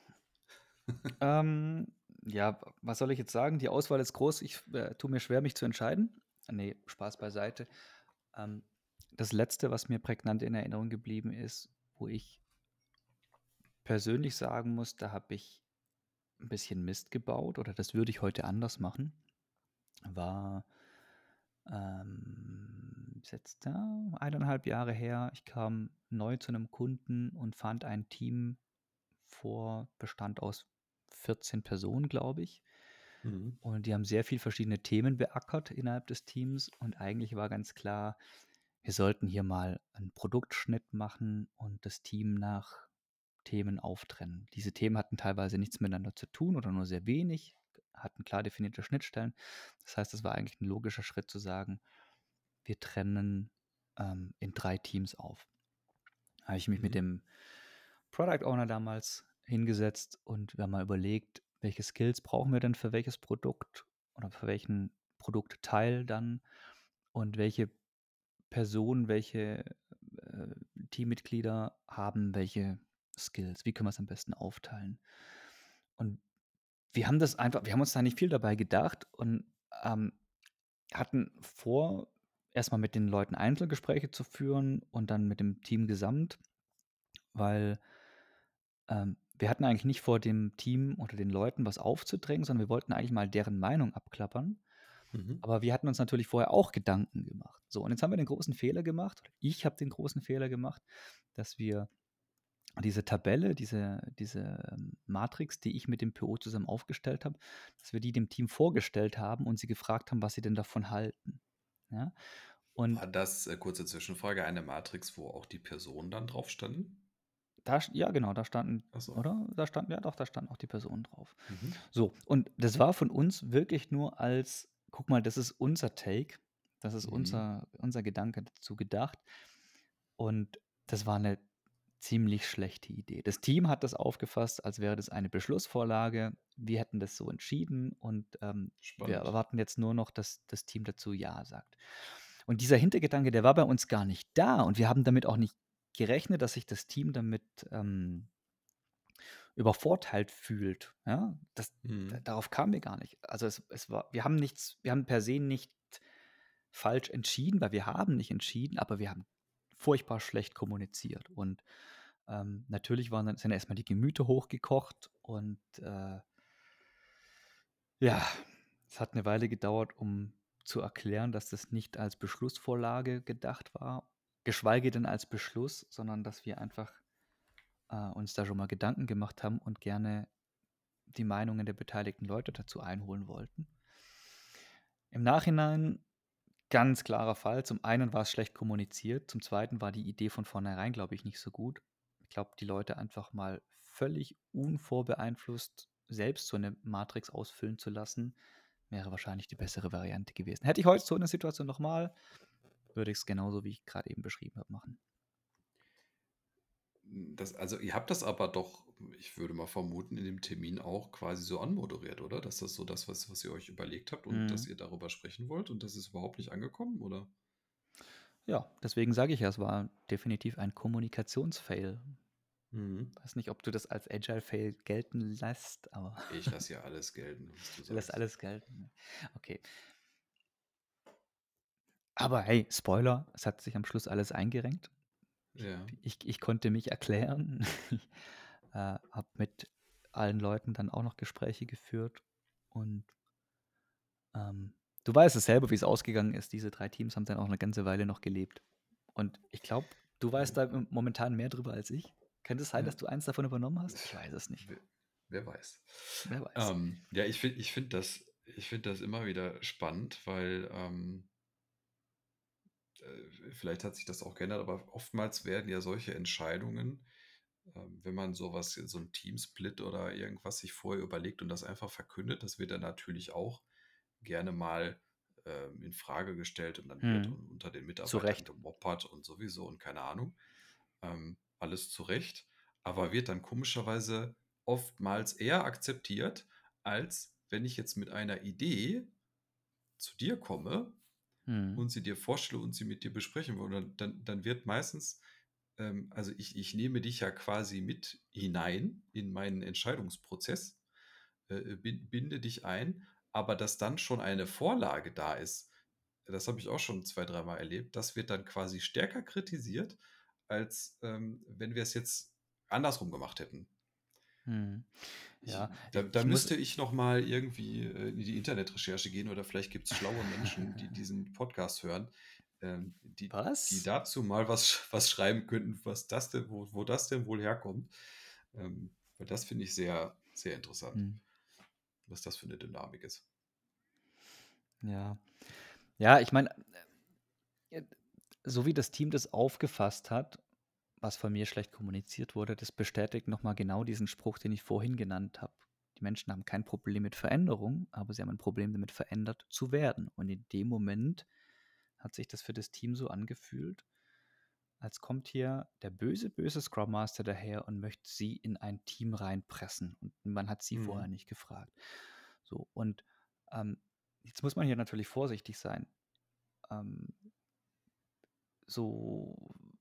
<laughs> Ähm, ja, was soll ich jetzt sagen? Die Auswahl ist groß. Ich äh, tue mir schwer, mich zu entscheiden. Nee, Spaß beiseite. Ähm, das letzte, was mir prägnant in Erinnerung geblieben ist, wo ich persönlich sagen muss, da habe ich ein bisschen Mist gebaut oder das würde ich heute anders machen, war ähm, jetzt ja, eineinhalb Jahre her. Ich kam neu zu einem Kunden und fand ein Team vor, bestand aus 14 Personen, glaube ich. Mhm. Und die haben sehr viel verschiedene Themen beackert innerhalb des Teams. Und eigentlich war ganz klar, wir sollten hier mal einen Produktschnitt machen und das Team nach Themen auftrennen. Diese Themen hatten teilweise nichts miteinander zu tun oder nur sehr wenig, hatten klar definierte Schnittstellen. Das heißt, es war eigentlich ein logischer Schritt zu sagen, wir trennen ähm, in drei Teams auf. Da habe ich mich mit Mhm. dem Product Owner damals hingesetzt und wir haben mal überlegt, welche Skills brauchen wir denn für welches Produkt oder für welchen Produktteil dann und welche Personen, welche äh, Teammitglieder haben welche Skills, wie können wir es am besten aufteilen. Und wir haben das einfach, wir haben uns da nicht viel dabei gedacht und ähm, hatten vor, erstmal mit den Leuten Einzelgespräche zu führen und dann mit dem Team gesamt, weil ähm, wir hatten eigentlich nicht vor, dem Team oder den Leuten was aufzudrängen, sondern wir wollten eigentlich mal deren Meinung abklappern. Mhm. Aber wir hatten uns natürlich vorher auch Gedanken gemacht. So, und jetzt haben wir den großen Fehler gemacht, ich habe den großen Fehler gemacht, dass wir diese Tabelle, diese, diese ähm, Matrix, die ich mit dem PO zusammen aufgestellt habe, dass wir die dem Team vorgestellt haben und sie gefragt haben, was sie denn davon halten. Ja? Und War das, äh, kurze Zwischenfrage, eine Matrix, wo auch die Personen dann drauf standen? da, ja, genau, da standen, so. oder? Da standen, ja doch, da standen auch die Personen drauf. Mhm. So, und das war von uns wirklich nur als, guck mal, das ist unser Take, das ist Mhm. unser, unser Gedanke dazu gedacht. Und das war eine ziemlich schlechte Idee. Das Team hat das aufgefasst, als wäre das eine Beschlussvorlage. Wir hätten das so entschieden und ähm, wir erwarten jetzt nur noch, dass das Team dazu Ja sagt. Und dieser Hintergedanke, der war bei uns gar nicht da und wir haben damit auch nicht gerechnet, dass sich das Team damit ähm, übervorteilt fühlt. Ja, das, da- Mhm. darauf kamen wir gar nicht. Also es, es war, wir haben nichts, wir haben per se nicht falsch entschieden, weil wir haben nicht entschieden, aber wir haben furchtbar schlecht kommuniziert. Und ähm, natürlich waren dann, sind erstmal die Gemüter hochgekocht und äh, ja, es hat eine Weile gedauert, um zu erklären, dass das nicht als Beschlussvorlage gedacht war, geschweige denn als Beschluss, sondern dass wir einfach äh, uns da schon mal Gedanken gemacht haben und gerne die Meinungen der beteiligten Leute dazu einholen wollten. Im Nachhinein ganz klarer Fall. Zum einen war es schlecht kommuniziert, zum zweiten war die Idee von vornherein, glaube ich, nicht so gut. Ich glaube, die Leute einfach mal völlig unvorbeeinflusst selbst so eine Matrix ausfüllen zu lassen, wäre wahrscheinlich die bessere Variante gewesen. Hätte ich heute so eine Situation nochmal, würde ich es genauso, wie ich gerade eben beschrieben habe, machen. Das, also ihr habt das aber doch, ich würde mal vermuten, in dem Termin auch quasi so anmoderiert, oder? Dass das so das, was, was ihr euch überlegt habt und Mhm. dass ihr darüber sprechen wollt und das ist überhaupt nicht angekommen, oder? Ja, deswegen sage ich ja, es war definitiv ein Kommunikationsfail. Mhm. Weiß nicht, ob du das als Agile-Fail gelten lässt, aber Ich lasse ja alles gelten, was du <laughs> lässt alles gelten. Okay. Aber hey, Spoiler, es hat sich am Schluss alles eingerenkt. Ja. Ich, ich konnte mich erklären, <laughs> äh, habe mit allen Leuten dann auch noch Gespräche geführt und ähm, du weißt es selber, wie es ausgegangen ist. Diese drei Teams haben dann auch eine ganze Weile noch gelebt. Und ich glaube, du weißt da momentan mehr drüber als ich. Könnte es sein, Ja. dass du eins davon übernommen hast? Ich weiß es nicht. Wer, wer weiß. Wer weiß. Ähm, ja, ich finde ich find das, ich find das immer wieder spannend, weil ähm, äh, vielleicht hat sich das auch geändert, aber oftmals werden ja solche Entscheidungen, ähm, wenn man sowas, so ein Teamsplit oder irgendwas sich vorher überlegt und das einfach verkündet, das wird dann natürlich auch gerne mal ähm, in Frage gestellt und dann wird Hm. un- unter den Mitarbeitern gemoppert und sowieso und keine Ahnung. Ähm, alles zu Recht, aber wird dann komischerweise oftmals eher akzeptiert, als wenn ich jetzt mit einer Idee zu dir komme Hm. und sie dir vorstelle und sie mit dir besprechen will, dann, dann, wird meistens, ähm, also ich, ich nehme dich ja quasi mit hinein in meinen Entscheidungsprozess, äh, bin- binde dich ein, aber dass dann schon eine Vorlage da ist, das habe ich auch schon zwei, dreimal erlebt, das wird dann quasi stärker kritisiert, als ähm, wenn wir es jetzt andersrum gemacht hätten. Ich, Ja, da, ich, da ich muss. müsste ich noch mal irgendwie äh, in die Internetrecherche gehen oder vielleicht gibt es schlaue Menschen, die diesen Podcast hören, ähm, die, die dazu mal was, was schreiben könnten, was das denn, wo, wo das denn wohl herkommt. Ähm, weil das finde ich sehr, sehr interessant, Hm. Was das für eine Dynamik ist. Ja. Ja, ich meine, äh, so wie das Team das aufgefasst hat, was von mir schlecht kommuniziert wurde, das bestätigt nochmal genau diesen Spruch, den ich vorhin genannt habe. Die Menschen haben kein Problem mit Veränderung, aber sie haben ein Problem damit, verändert zu werden. Und in dem Moment hat sich das für das Team so angefühlt, als kommt hier der böse, böse Scrum Master daher und möchte sie in ein Team reinpressen. Und man hat sie Mhm. vorher nicht gefragt. So, und ähm, jetzt muss man hier natürlich vorsichtig sein. Ähm, so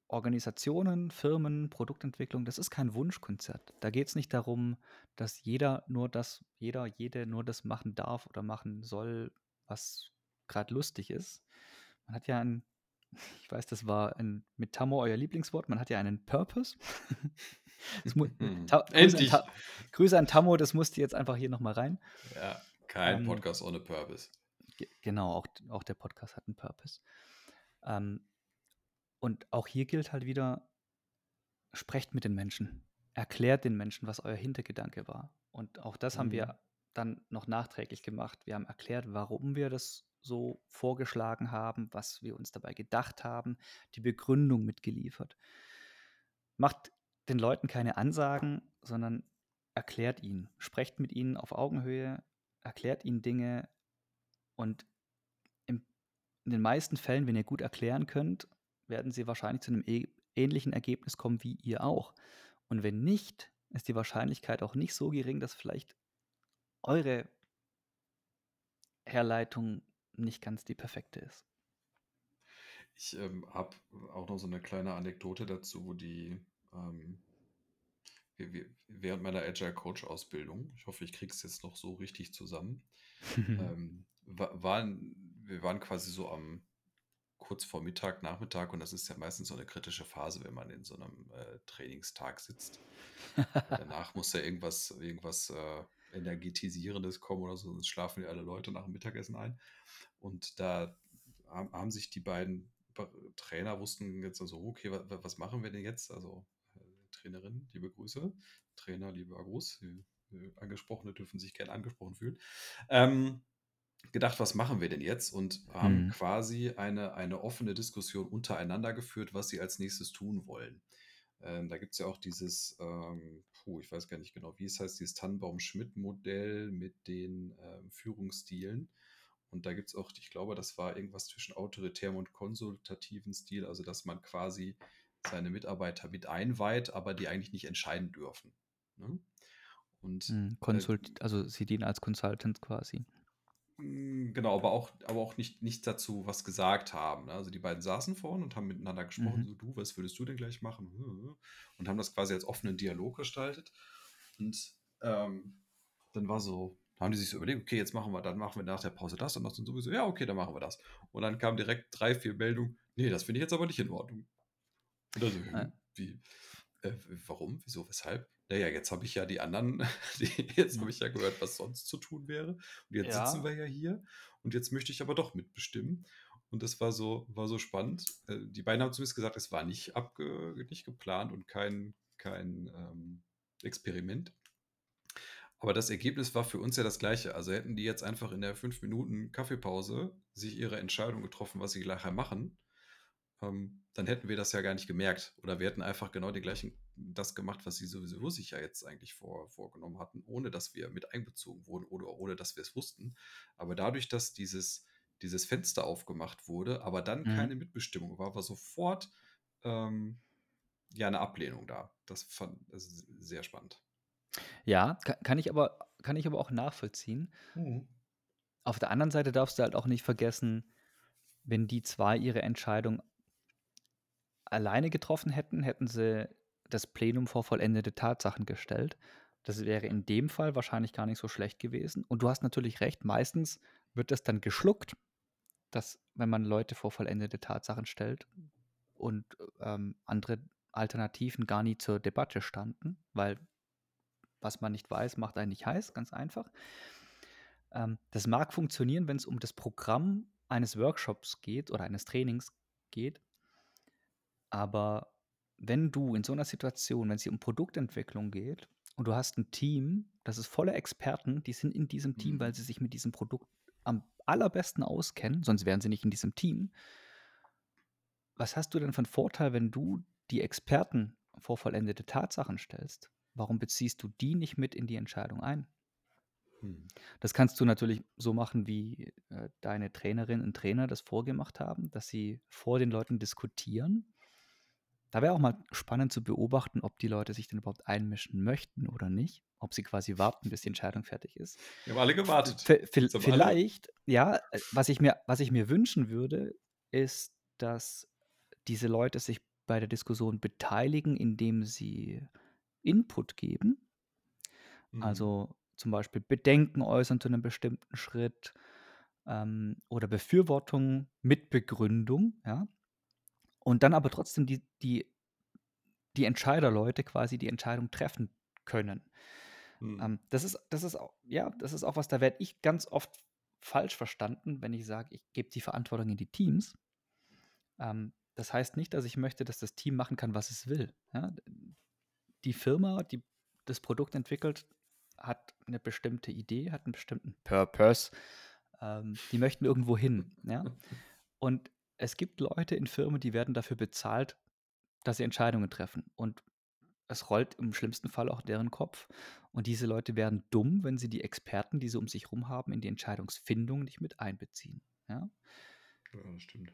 Organisationen, Firmen, Produktentwicklung, das ist kein Wunschkonzert. Da geht es nicht darum, dass jeder nur das, jeder, jede nur das machen darf oder machen soll, was gerade lustig ist. Man hat ja ein, ich weiß, das war ein, mit Tammo euer Lieblingswort, man hat ja einen Purpose. <laughs> Mu- <laughs> Hm. Grüße, an Endlich! Grüße an Tammo, das musste jetzt einfach hier nochmal rein. Ja, kein Ähm, Podcast ohne Purpose. Ge- Genau, auch, auch der Podcast hat einen Purpose. Ähm, und auch hier gilt halt wieder, sprecht mit den Menschen. Erklärt den Menschen, was euer Hintergedanke war. Und auch das haben Mhm. wir dann noch nachträglich gemacht. Wir haben erklärt, warum wir das so vorgeschlagen haben, was wir uns dabei gedacht haben, die Begründung mitgeliefert. Macht den Leuten keine Ansagen, sondern erklärt ihnen. Sprecht mit ihnen auf Augenhöhe, erklärt ihnen Dinge und in den meisten Fällen, wenn ihr gut erklären könnt, werden sie wahrscheinlich zu einem e ähnlichen Ergebnis kommen wie ihr auch. Und wenn nicht, ist die Wahrscheinlichkeit auch nicht so gering, dass vielleicht eure Herleitung nicht ganz die perfekte ist. Ich ähm, habe auch noch so eine kleine Anekdote dazu, die ähm, während meiner Agile Coach Ausbildung, ich hoffe, ich kriege es jetzt noch so richtig zusammen, <laughs> ähm, wa- waren, wir waren quasi so am kurz vor Mittag, Nachmittag und das ist ja meistens so eine kritische Phase, wenn man in so einem äh, Trainingstag sitzt. Danach <laughs> muss ja irgendwas, irgendwas äh, Energetisierendes kommen oder so, sonst schlafen ja alle Leute nach dem Mittagessen ein. Und da haben, sich die beiden Trainer wussten jetzt also, okay, wa, wa- was machen wir denn jetzt? Also äh, Trainerin, liebe Grüße, Trainer, lieber Gruß, die, die Angesprochene dürfen sich gern angesprochen fühlen. Ähm, gedacht, was machen wir denn jetzt? Und haben Mhm. quasi eine, eine offene Diskussion untereinander geführt, was sie als nächstes tun wollen. Ähm, da gibt es ja auch dieses, ähm, puh, ich weiß gar nicht genau, wie es heißt, dieses Tannenbaum-Schmidt-Modell mit den ähm, Führungsstilen. Und da gibt es auch, ich glaube, das war irgendwas zwischen autoritärem und konsultativen Stil, also dass man quasi seine Mitarbeiter mit einweiht, aber die eigentlich nicht entscheiden dürfen. Ne? Und Mhm, äh, Consult, also sie dienen als Consultant quasi. Mm, Genau, aber auch, aber auch nicht, nicht dazu was gesagt haben. ne? Also die beiden saßen vorne und haben miteinander gesprochen, Mhm. so du, was würdest du denn gleich machen? Und haben das quasi als offenen Dialog gestaltet. Und ähm, dann war so, haben die sich so überlegt, okay, jetzt machen wir, dann machen wir nach der Pause das und das und sowieso, ja, okay, dann machen wir das. Und dann kam direkt drei, vier Meldungen, nee, das finde ich jetzt aber nicht in Ordnung. Und dann so, Äh. wie, äh, warum, wieso, weshalb? Naja, jetzt habe ich ja die anderen, <laughs> die, jetzt habe ich ja gehört, was sonst zu tun wäre. Und jetzt Ja. sitzen wir ja hier und jetzt möchte ich aber doch mitbestimmen. Und das war so, war so spannend. Äh, Die beiden haben zumindest gesagt, es war nicht, abge, nicht geplant und kein, kein ähm, Experiment. Aber das Ergebnis war für uns ja das gleiche. Also hätten die jetzt einfach in der 5 Minuten Kaffeepause sich ihre Entscheidung getroffen, was sie nachher machen, ähm, dann hätten wir das ja gar nicht gemerkt. Oder wir hätten einfach genau die gleichen, das gemacht, was sie sowieso sich ja jetzt eigentlich vor, vorgenommen hatten, ohne dass wir mit einbezogen wurden oder ohne dass wir es wussten. Aber dadurch, dass dieses, dieses Fenster aufgemacht wurde, aber dann Mhm. keine Mitbestimmung war, war sofort ähm, ja eine Ablehnung da. Das fand ist sehr spannend. Ja, ka- kann ich aber, kann ich aber auch nachvollziehen. Auf der anderen Seite darfst du halt auch nicht vergessen, wenn die zwei ihre Entscheidung alleine getroffen hätten, hätten sie das Plenum vor vollendete Tatsachen gestellt. Das wäre in dem Fall wahrscheinlich gar nicht so schlecht gewesen. Und du hast natürlich recht, meistens wird das dann geschluckt, dass wenn man Leute vor vollendete Tatsachen stellt und ähm, andere Alternativen gar nie zur Debatte standen, weil was man nicht weiß, macht einen nicht heiß, ganz einfach. Ähm, das mag funktionieren, wenn es um das Programm eines Workshops geht oder eines Trainings geht. Aber wenn du in so einer Situation, wenn es hier um Produktentwicklung geht und du hast ein Team, das ist voller Experten, die sind in diesem Team, Mhm. weil sie sich mit diesem Produkt am allerbesten auskennen, sonst wären sie nicht in diesem Team. Was hast du denn für 'n Vorteil, wenn du die Experten vor vollendete Tatsachen stellst? Warum beziehst du die nicht mit in die Entscheidung ein? Mhm. Das kannst du natürlich so machen, wie, äh, deine Trainerin und Trainer das vorgemacht haben, dass sie vor den Leuten diskutieren. Da wäre auch mal spannend zu beobachten, ob die Leute sich denn überhaupt einmischen möchten oder nicht, ob sie quasi warten, bis die Entscheidung fertig ist. Wir haben alle gewartet. V vi Jetzt haben alle vielleicht, ja, äh, was ich mir was ich mir wünschen würde, ist, dass diese Leute sich bei der Diskussion beteiligen, indem sie Input geben. Mhm. Also, zum Beispiel Bedenken äußern zu 'nem bestimmten Schritt, ähm, oder Befürwortung mit Begründung, ja? Und dann aber trotzdem die die die Entscheiderleute quasi die Entscheidung treffen können. Mhm. Ähm, das ist das ist au ja, das ist auch was, da werde ich ganz oft falsch verstanden, wenn ich sage, ich gebe die Verantwortung in die Teams. Ähm, das heißt nicht, dass ich möchte, dass das Team machen kann, was es will, ja? Die Firma, die das Produkt entwickelt, hat 'ne bestimmte Idee, hat 'n bestimmten Purpose. Ähm, die möchten irgendwo hin, ja? Und es gibt Leute in Firmen, die werden dafür bezahlt, dass sie Entscheidungen treffen. Und es rollt im schlimmsten Fall auch deren Kopf. Und diese Leute werden dumm, wenn sie die Experten, die sie um sich rum haben, in die Entscheidungsfindung nicht mit einbeziehen, ja? Ja, das stimmt.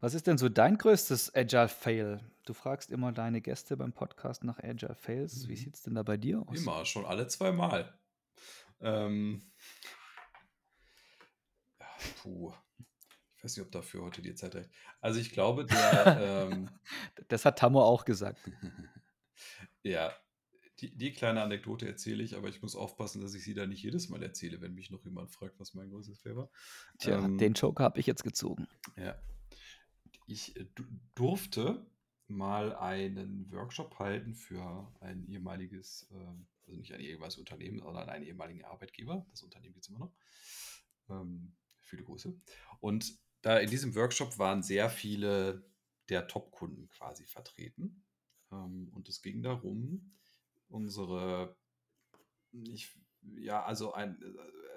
Was ist denn so dein größtes Agile Fail? Du fragst immer deine Gäste beim Podcast nach Agile Fails. Wie Mhm. sieht's denn da bei dir aus? Immer, schon alle 2 Mal. Ähm ja, puh. Ich weiß nicht, ob dafür heute die Zeit reicht. Also, ich glaube, der, ähm <laughs> Das hat Tammo auch gesagt. <laughs> Ja, die die kleine Anekdote erzähle ich, aber ich muss aufpassen, dass ich sie dann nicht jedes Mal erzähle, wenn mich noch jemand fragt, was mein größtes Fail war. Tja, Ähm den Joker habe ich jetzt gezogen. Ja. Ich, äh, du durfte mal einen Workshop halten für ein ehemaliges, ähm also nicht ein ehemaliges Unternehmen, sondern einen ehemaligen Arbeitgeber. Das Unternehmen gibt's immer noch. Ähm, viele Grüße. Und da in diesem Workshop waren sehr viele der Top-Kunden quasi vertreten. Ähm, und es ging darum, unsere ich ja, also ein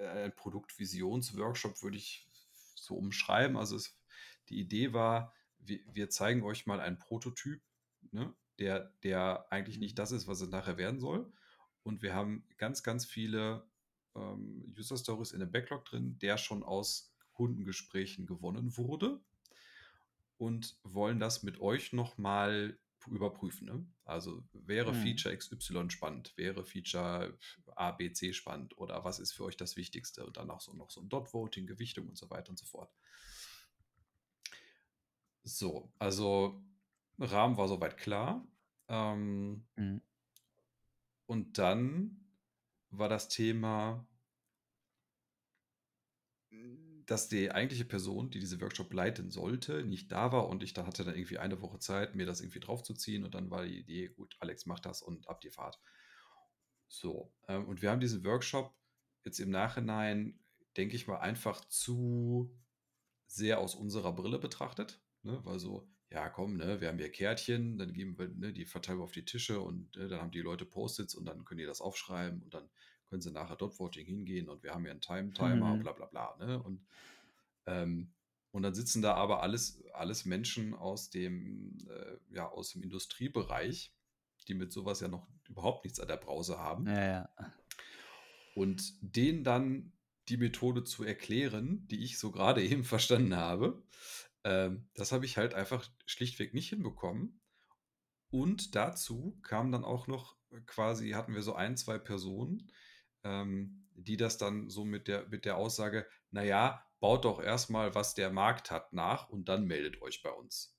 äh, ein Produktvisionsworkshop würde ich so umschreiben. Also, es die Idee war, wir wir zeigen euch mal einen Prototyp, ne, der der eigentlich nicht das ist, was es nachher werden soll. Und wir haben ganz, ganz viele, ähm, User Stories in dem Backlog drin, der schon aus Kundengesprächen gewonnen wurde und wollen das mit euch noch mal p überprüfen, ne? Also, wäre Mhm. Feature XY spannend? Wäre Feature A, B, C spannend? Oder was ist für euch das Wichtigste? Und dann auch so noch so 'n Dot Voting, Gewichtung und so weiter und so fort. So, also, Rahmen war so weit klar. Ähm Mhm. und dann war das Thema hm, dass die eigentliche Person, die diese Workshop leiten sollte, nicht da war und ich da hatte dann irgendwie eine Woche Zeit, mir das irgendwie draufzuziehen und dann war die Idee: „Gut, Alex macht das und ab die Fahrt.“ So, ähm, und wir haben diesen Workshop jetzt im Nachhinein, denke ich mal, einfach zu sehr aus unserer Brille betrachtet, ne? Weil so: „Ja, komm, ne, wir haben hier Kärtchen, dann geben wir ne, die verteilen wir auf die Tische und, ne, dann haben die Leute Post-its und dann können die das aufschreiben und dann können sie nachher Dot Voting hingehen und wir haben hier 'n Time Timer, Mhm. bla bla bla“, ne? Und, ähm und dann sitzen da aber alles alles Menschen aus dem, äh ja, aus dem Industriebereich, die mit so was ja noch überhaupt nichts an der Brause haben. Ja, ja. Und denen dann die Methode zu erklären, die ich so grade <laughs> eben verstanden habe, ähm, das habe ich halt einfach schlichtweg nicht hinbekommen. Und dazu kam dann auch noch quasi hatten wir so 1, 2 Personen, ähm, die das dann so mit der mit der Aussage: „Na ja, baut doch erst mal, was der Markt hat, nach und dann meldet euch bei uns.“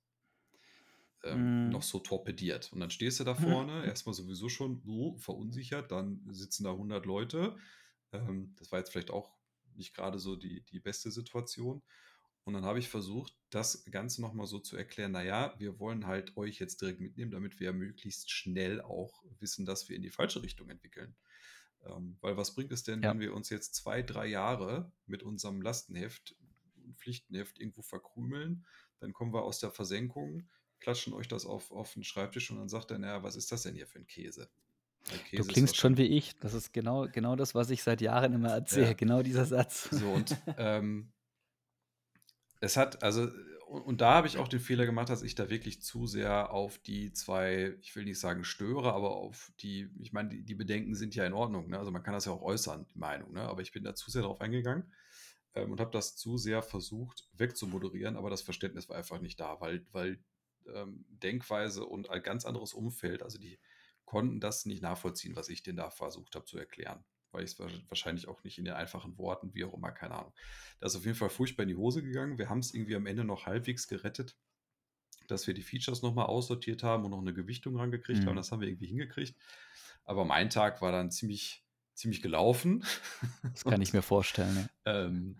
Ähm, noch Mhm. so torpediert. Und dann stehst du da vorne, erst mal sowieso schon verunsichert, dann sitzen da 100 Leute. Ähm, das war jetzt vielleicht auch nicht grade so die die beste Situation. Und dann habe ich versucht, das Ganze nochmal so zu erklären, naja, wir wollen halt euch jetzt direkt mitnehmen, damit wir möglichst schnell auch wissen, dass wir in die falsche Richtung entwickeln. Ähm, weil was bringt es denn, Ja. wenn wir uns jetzt zwei, drei Jahre mit unserem Lastenheft, Pflichtenheft irgendwo verkrümeln, dann kommen wir aus der Versenkung, klatschen euch das auf, auf den Schreibtisch und dann sagt er, naja, was ist das denn hier für ein Käse? Du klingst schon wie ich. Das ist genau, genau das, was ich seit Jahren immer erzähle. Ja. Genau dieser Satz. So, und <laughs> ähm, es hat, also, und, da habe ich auch den Fehler gemacht, dass ich da wirklich zu sehr auf die zwei, ich will nicht sagen störe, aber auf die, ich meine, die, die Bedenken sind ja in Ordnung, ne? Also man kann das ja auch äußern, die Meinung, ne? Aber ich bin da zu sehr drauf eingegangen ähm, und habe das zu sehr versucht wegzumoderieren, aber das Verständnis war einfach nicht da, weil, weil ähm, Denkweise und ein ganz anderes Umfeld, also die konnten das nicht nachvollziehen, was ich denen da versucht habe zu erklären. Weil ich es wahrscheinlich auch nicht in den einfachen Worten, wie auch immer, keine Ahnung. Das ist auf jeden Fall furchtbar in die Hose gegangen. Wir haben es irgendwie am Ende noch halbwegs gerettet, dass wir die Features nochmal aussortiert haben und noch eine Gewichtung rangekriegt Mhm. haben. Das haben wir irgendwie hingekriegt. Aber mein Tag war dann ziemlich, ziemlich gelaufen. Das kann ich mir vorstellen. Ja. <laughs> Ähm,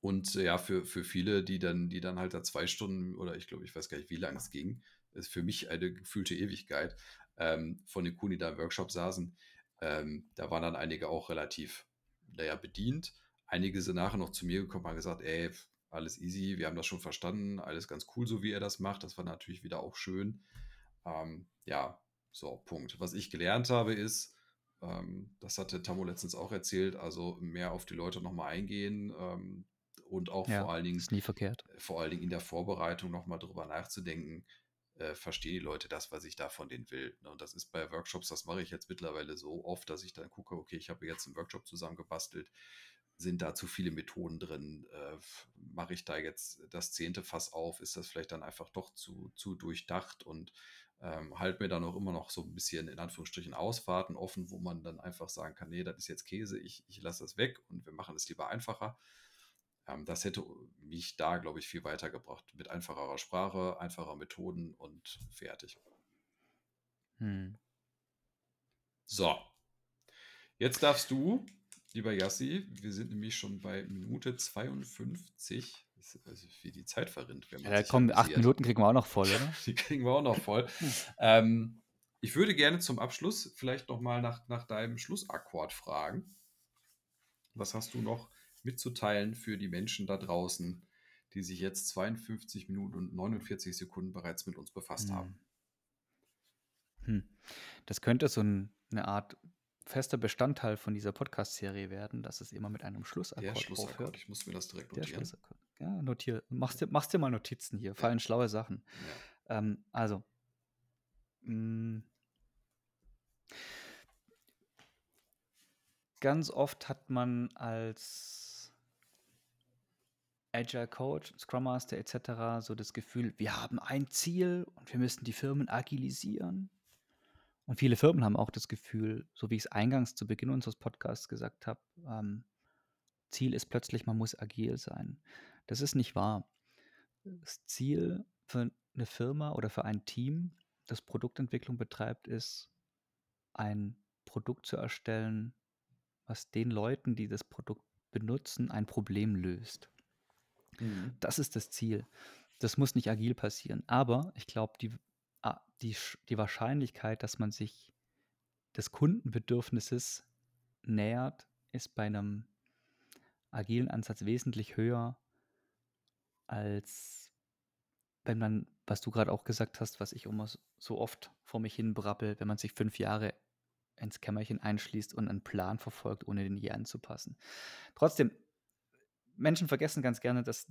und äh, ja, für, für viele, die dann, die dann halt da zwei Stunden oder ich glaube, ich weiß gar nicht, wie lange es ging, ist für mich eine gefühlte Ewigkeit ähm, von den Kunden, die da im Workshop saßen. Ähm, da waren dann einige auch relativ, naja, bedient. Einige sind nachher noch zu mir gekommen und haben gesagt, ey, alles easy, wir haben das schon verstanden, alles ganz cool, so wie er das macht. Das war natürlich wieder auch schön. Ähm, ja, so, Punkt. Was ich gelernt habe, ist, ähm, das hatte Tammo letztens auch erzählt, also mehr auf die Leute nochmal eingehen ähm, und auch Ja, vor allen Dingen ist nie verkehrt. vor allen Dingen in der Vorbereitung nochmal drüber nachzudenken, äh, verstehen die Leute das, was ich da von denen will. Ne? Und das ist bei Workshops, das mache ich jetzt mittlerweile so oft, dass ich dann gucke, okay, ich habe jetzt einen Workshop zusammengebastelt, sind da zu viele Methoden drin, äh, mache ich da jetzt das zehnte Fass auf, ist das vielleicht dann einfach doch zu, zu durchdacht und ähm, halt mir dann auch immer noch so ein bisschen in Anführungsstrichen Ausfahrten offen, wo man dann einfach sagen kann, nee, das ist jetzt Käse, ich, ich lasse das weg und wir machen es lieber einfacher. Ähm, das hätte mich da, glaube ich, viel weitergebracht. Mit einfacherer Sprache, einfacher Methoden und fertig. Hm. So. Jetzt darfst du, lieber Yassi, wir sind nämlich schon bei Minute 52. Das ist also wie die Zeit verrinnt, wenn man Ja, komm, acht. Minuten kriegen wir auch noch voll, oder? <laughs> Die kriegen wir auch noch voll. <laughs> ähm, ich würde gerne zum Abschluss vielleicht nochmal nach, nach deinem Schlussakkord fragen. Was hast du noch mitzuteilen für die Menschen da draußen, die sich jetzt 52 Minuten und 49 Sekunden bereits mit uns befasst haben? Hm. Hm. Das könnte so ein, eine Art fester Bestandteil von dieser Podcast-Serie werden, dass es immer mit einem Der Schlussakkord Schlussakkord, aufhört. ich muss mir das direkt notieren. Schlussakkord. Ja, notier. Machst dir, machst dir mal Notizen hier, fallen schlaue Sachen. Ja. Ähm, also, mh, ganz oft hat man als Agile Coach, Scrum Master etc. so das Gefühl, wir haben ein Ziel und wir müssen die Firmen agilisieren. Und viele Firmen haben auch das Gefühl, so wie ich es eingangs zu Beginn unseres Podcasts gesagt habe, ähm, Ziel ist plötzlich, man muss agil sein. Das ist nicht wahr. Das Ziel für eine Firma oder für ein Team, das Produktentwicklung betreibt, ist, ein Produkt zu erstellen, was den Leuten, die das Produkt benutzen, ein Problem löst. Mhm. Das ist das Ziel. Das muss nicht agil passieren. Aber ich glaube, die, ah, die, die Wahrscheinlichkeit, dass man sich des Kundenbedürfnisses nähert, ist bei einem agilen Ansatz wesentlich höher, als wenn man, was du gerade auch gesagt hast, was ich immer so oft vor mich hin brabbel, wenn man sich fünf Jahre ins Kämmerchen einschließt und einen Plan verfolgt, ohne den je anzupassen. Trotzdem, Menschen vergessen ganz gerne, dass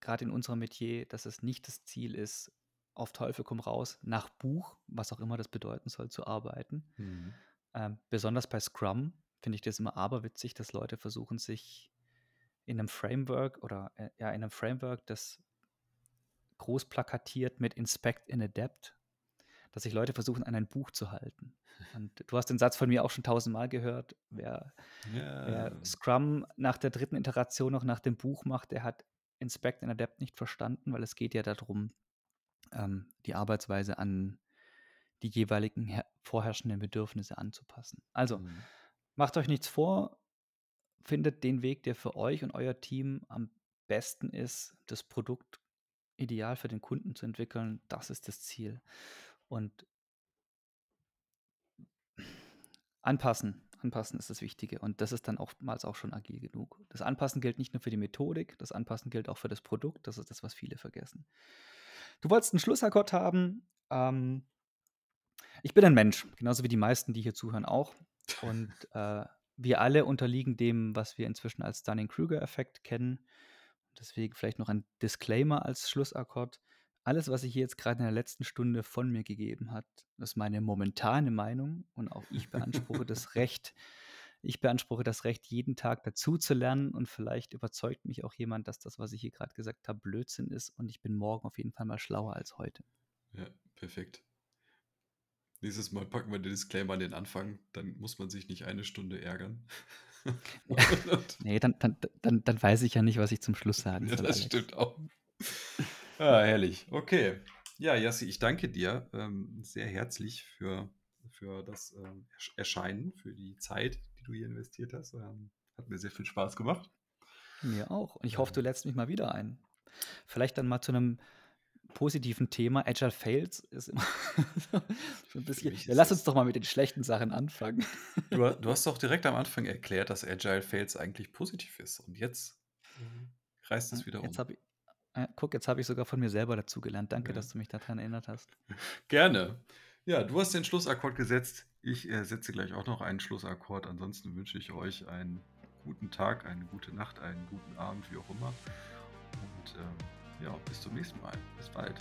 gerade in unserem Metier, dass es nicht das Ziel ist, auf Teufel komm raus, nach Buch, was auch immer das bedeuten soll, zu arbeiten. Mhm. Ähm, besonders bei Scrum finde ich das immer aberwitzig, dass Leute versuchen, sich in einem Framework oder äh, ja, in einem Framework, das groß plakatiert mit Inspect and Adapt, dass sich Leute versuchen, an ein Buch zu halten. Und du hast den Satz von mir auch schon tausendmal gehört. Wer, wer Ja. Scrum nach der dritten Iteration noch nach dem Buch macht, der hat Inspect and Adapt nicht verstanden, weil es geht ja darum, ähm, die Arbeitsweise an die jeweiligen her- vorherrschenden Bedürfnisse anzupassen. Also, Mhm. macht euch nichts vor, findet den Weg, der für euch und euer Team am besten ist, das Produkt ideal für den Kunden zu entwickeln, das ist das Ziel. Und anpassen, anpassen ist das Wichtige. Und das ist dann oftmals auch schon agil genug. Das Anpassen gilt nicht nur für die Methodik, das Anpassen gilt auch für das Produkt. Das ist das, was viele vergessen. Du wolltest einen Schlussakkord haben. Ähm, ich bin ein Mensch, genauso wie die meisten, die hier zuhören, auch. Und <laughs> äh, wir alle unterliegen dem, was wir inzwischen als Dunning-Kruger-Effekt kennen. Deswegen vielleicht noch ein Disclaimer als Schlussakkord. Alles, was sich hier jetzt gerade in der letzten Stunde von mir gegeben hat, ist meine momentane Meinung und auch ich beanspruche das <laughs> Recht, ich beanspruche das Recht, jeden Tag dazu zu lernen und vielleicht überzeugt mich auch jemand, dass das, was ich hier gerade gesagt habe, Blödsinn ist und ich bin morgen auf jeden Fall mal schlauer als heute. Ja, perfekt. Nächstes Mal packen wir den Disclaimer an den Anfang, dann muss man sich nicht eine Stunde ärgern. <laughs> <laughs> nee, dann, dann, dann, dann weiß ich ja nicht, was ich zum Schluss sagen ja, soll. Das Alex. stimmt auch. <laughs> Ah, herrlich. Okay. Ja, Jassi, ich danke dir ähm, sehr herzlich für, für das ähm, Erscheinen, für die Zeit, die du hier investiert hast. Ähm, hat mir sehr viel Spaß gemacht. Mir auch. Und ich hoffe, du lädst mich mal wieder ein. Vielleicht dann mal zu einem positiven Thema. Agile Fails ist immer <laughs> so ein bisschen. Ja, lass uns doch mal mit den schlechten Sachen anfangen. Du, du, hast doch direkt am Anfang erklärt, dass Agile Fails eigentlich positiv ist. Und jetzt reißt es wieder jetzt um. Ich, äh, guck, jetzt habe ich sogar von mir selber dazu gelernt. Danke, ja. dass du mich daran erinnert hast. Gerne. Ja, du hast den Schlussakkord gesetzt. Ich äh, setze gleich auch noch einen Schlussakkord. Ansonsten wünsche ich euch einen guten Tag, eine gute Nacht, einen guten Abend, wie auch immer. Und ähm, ja, bis zum nächsten Mal. Bis bald.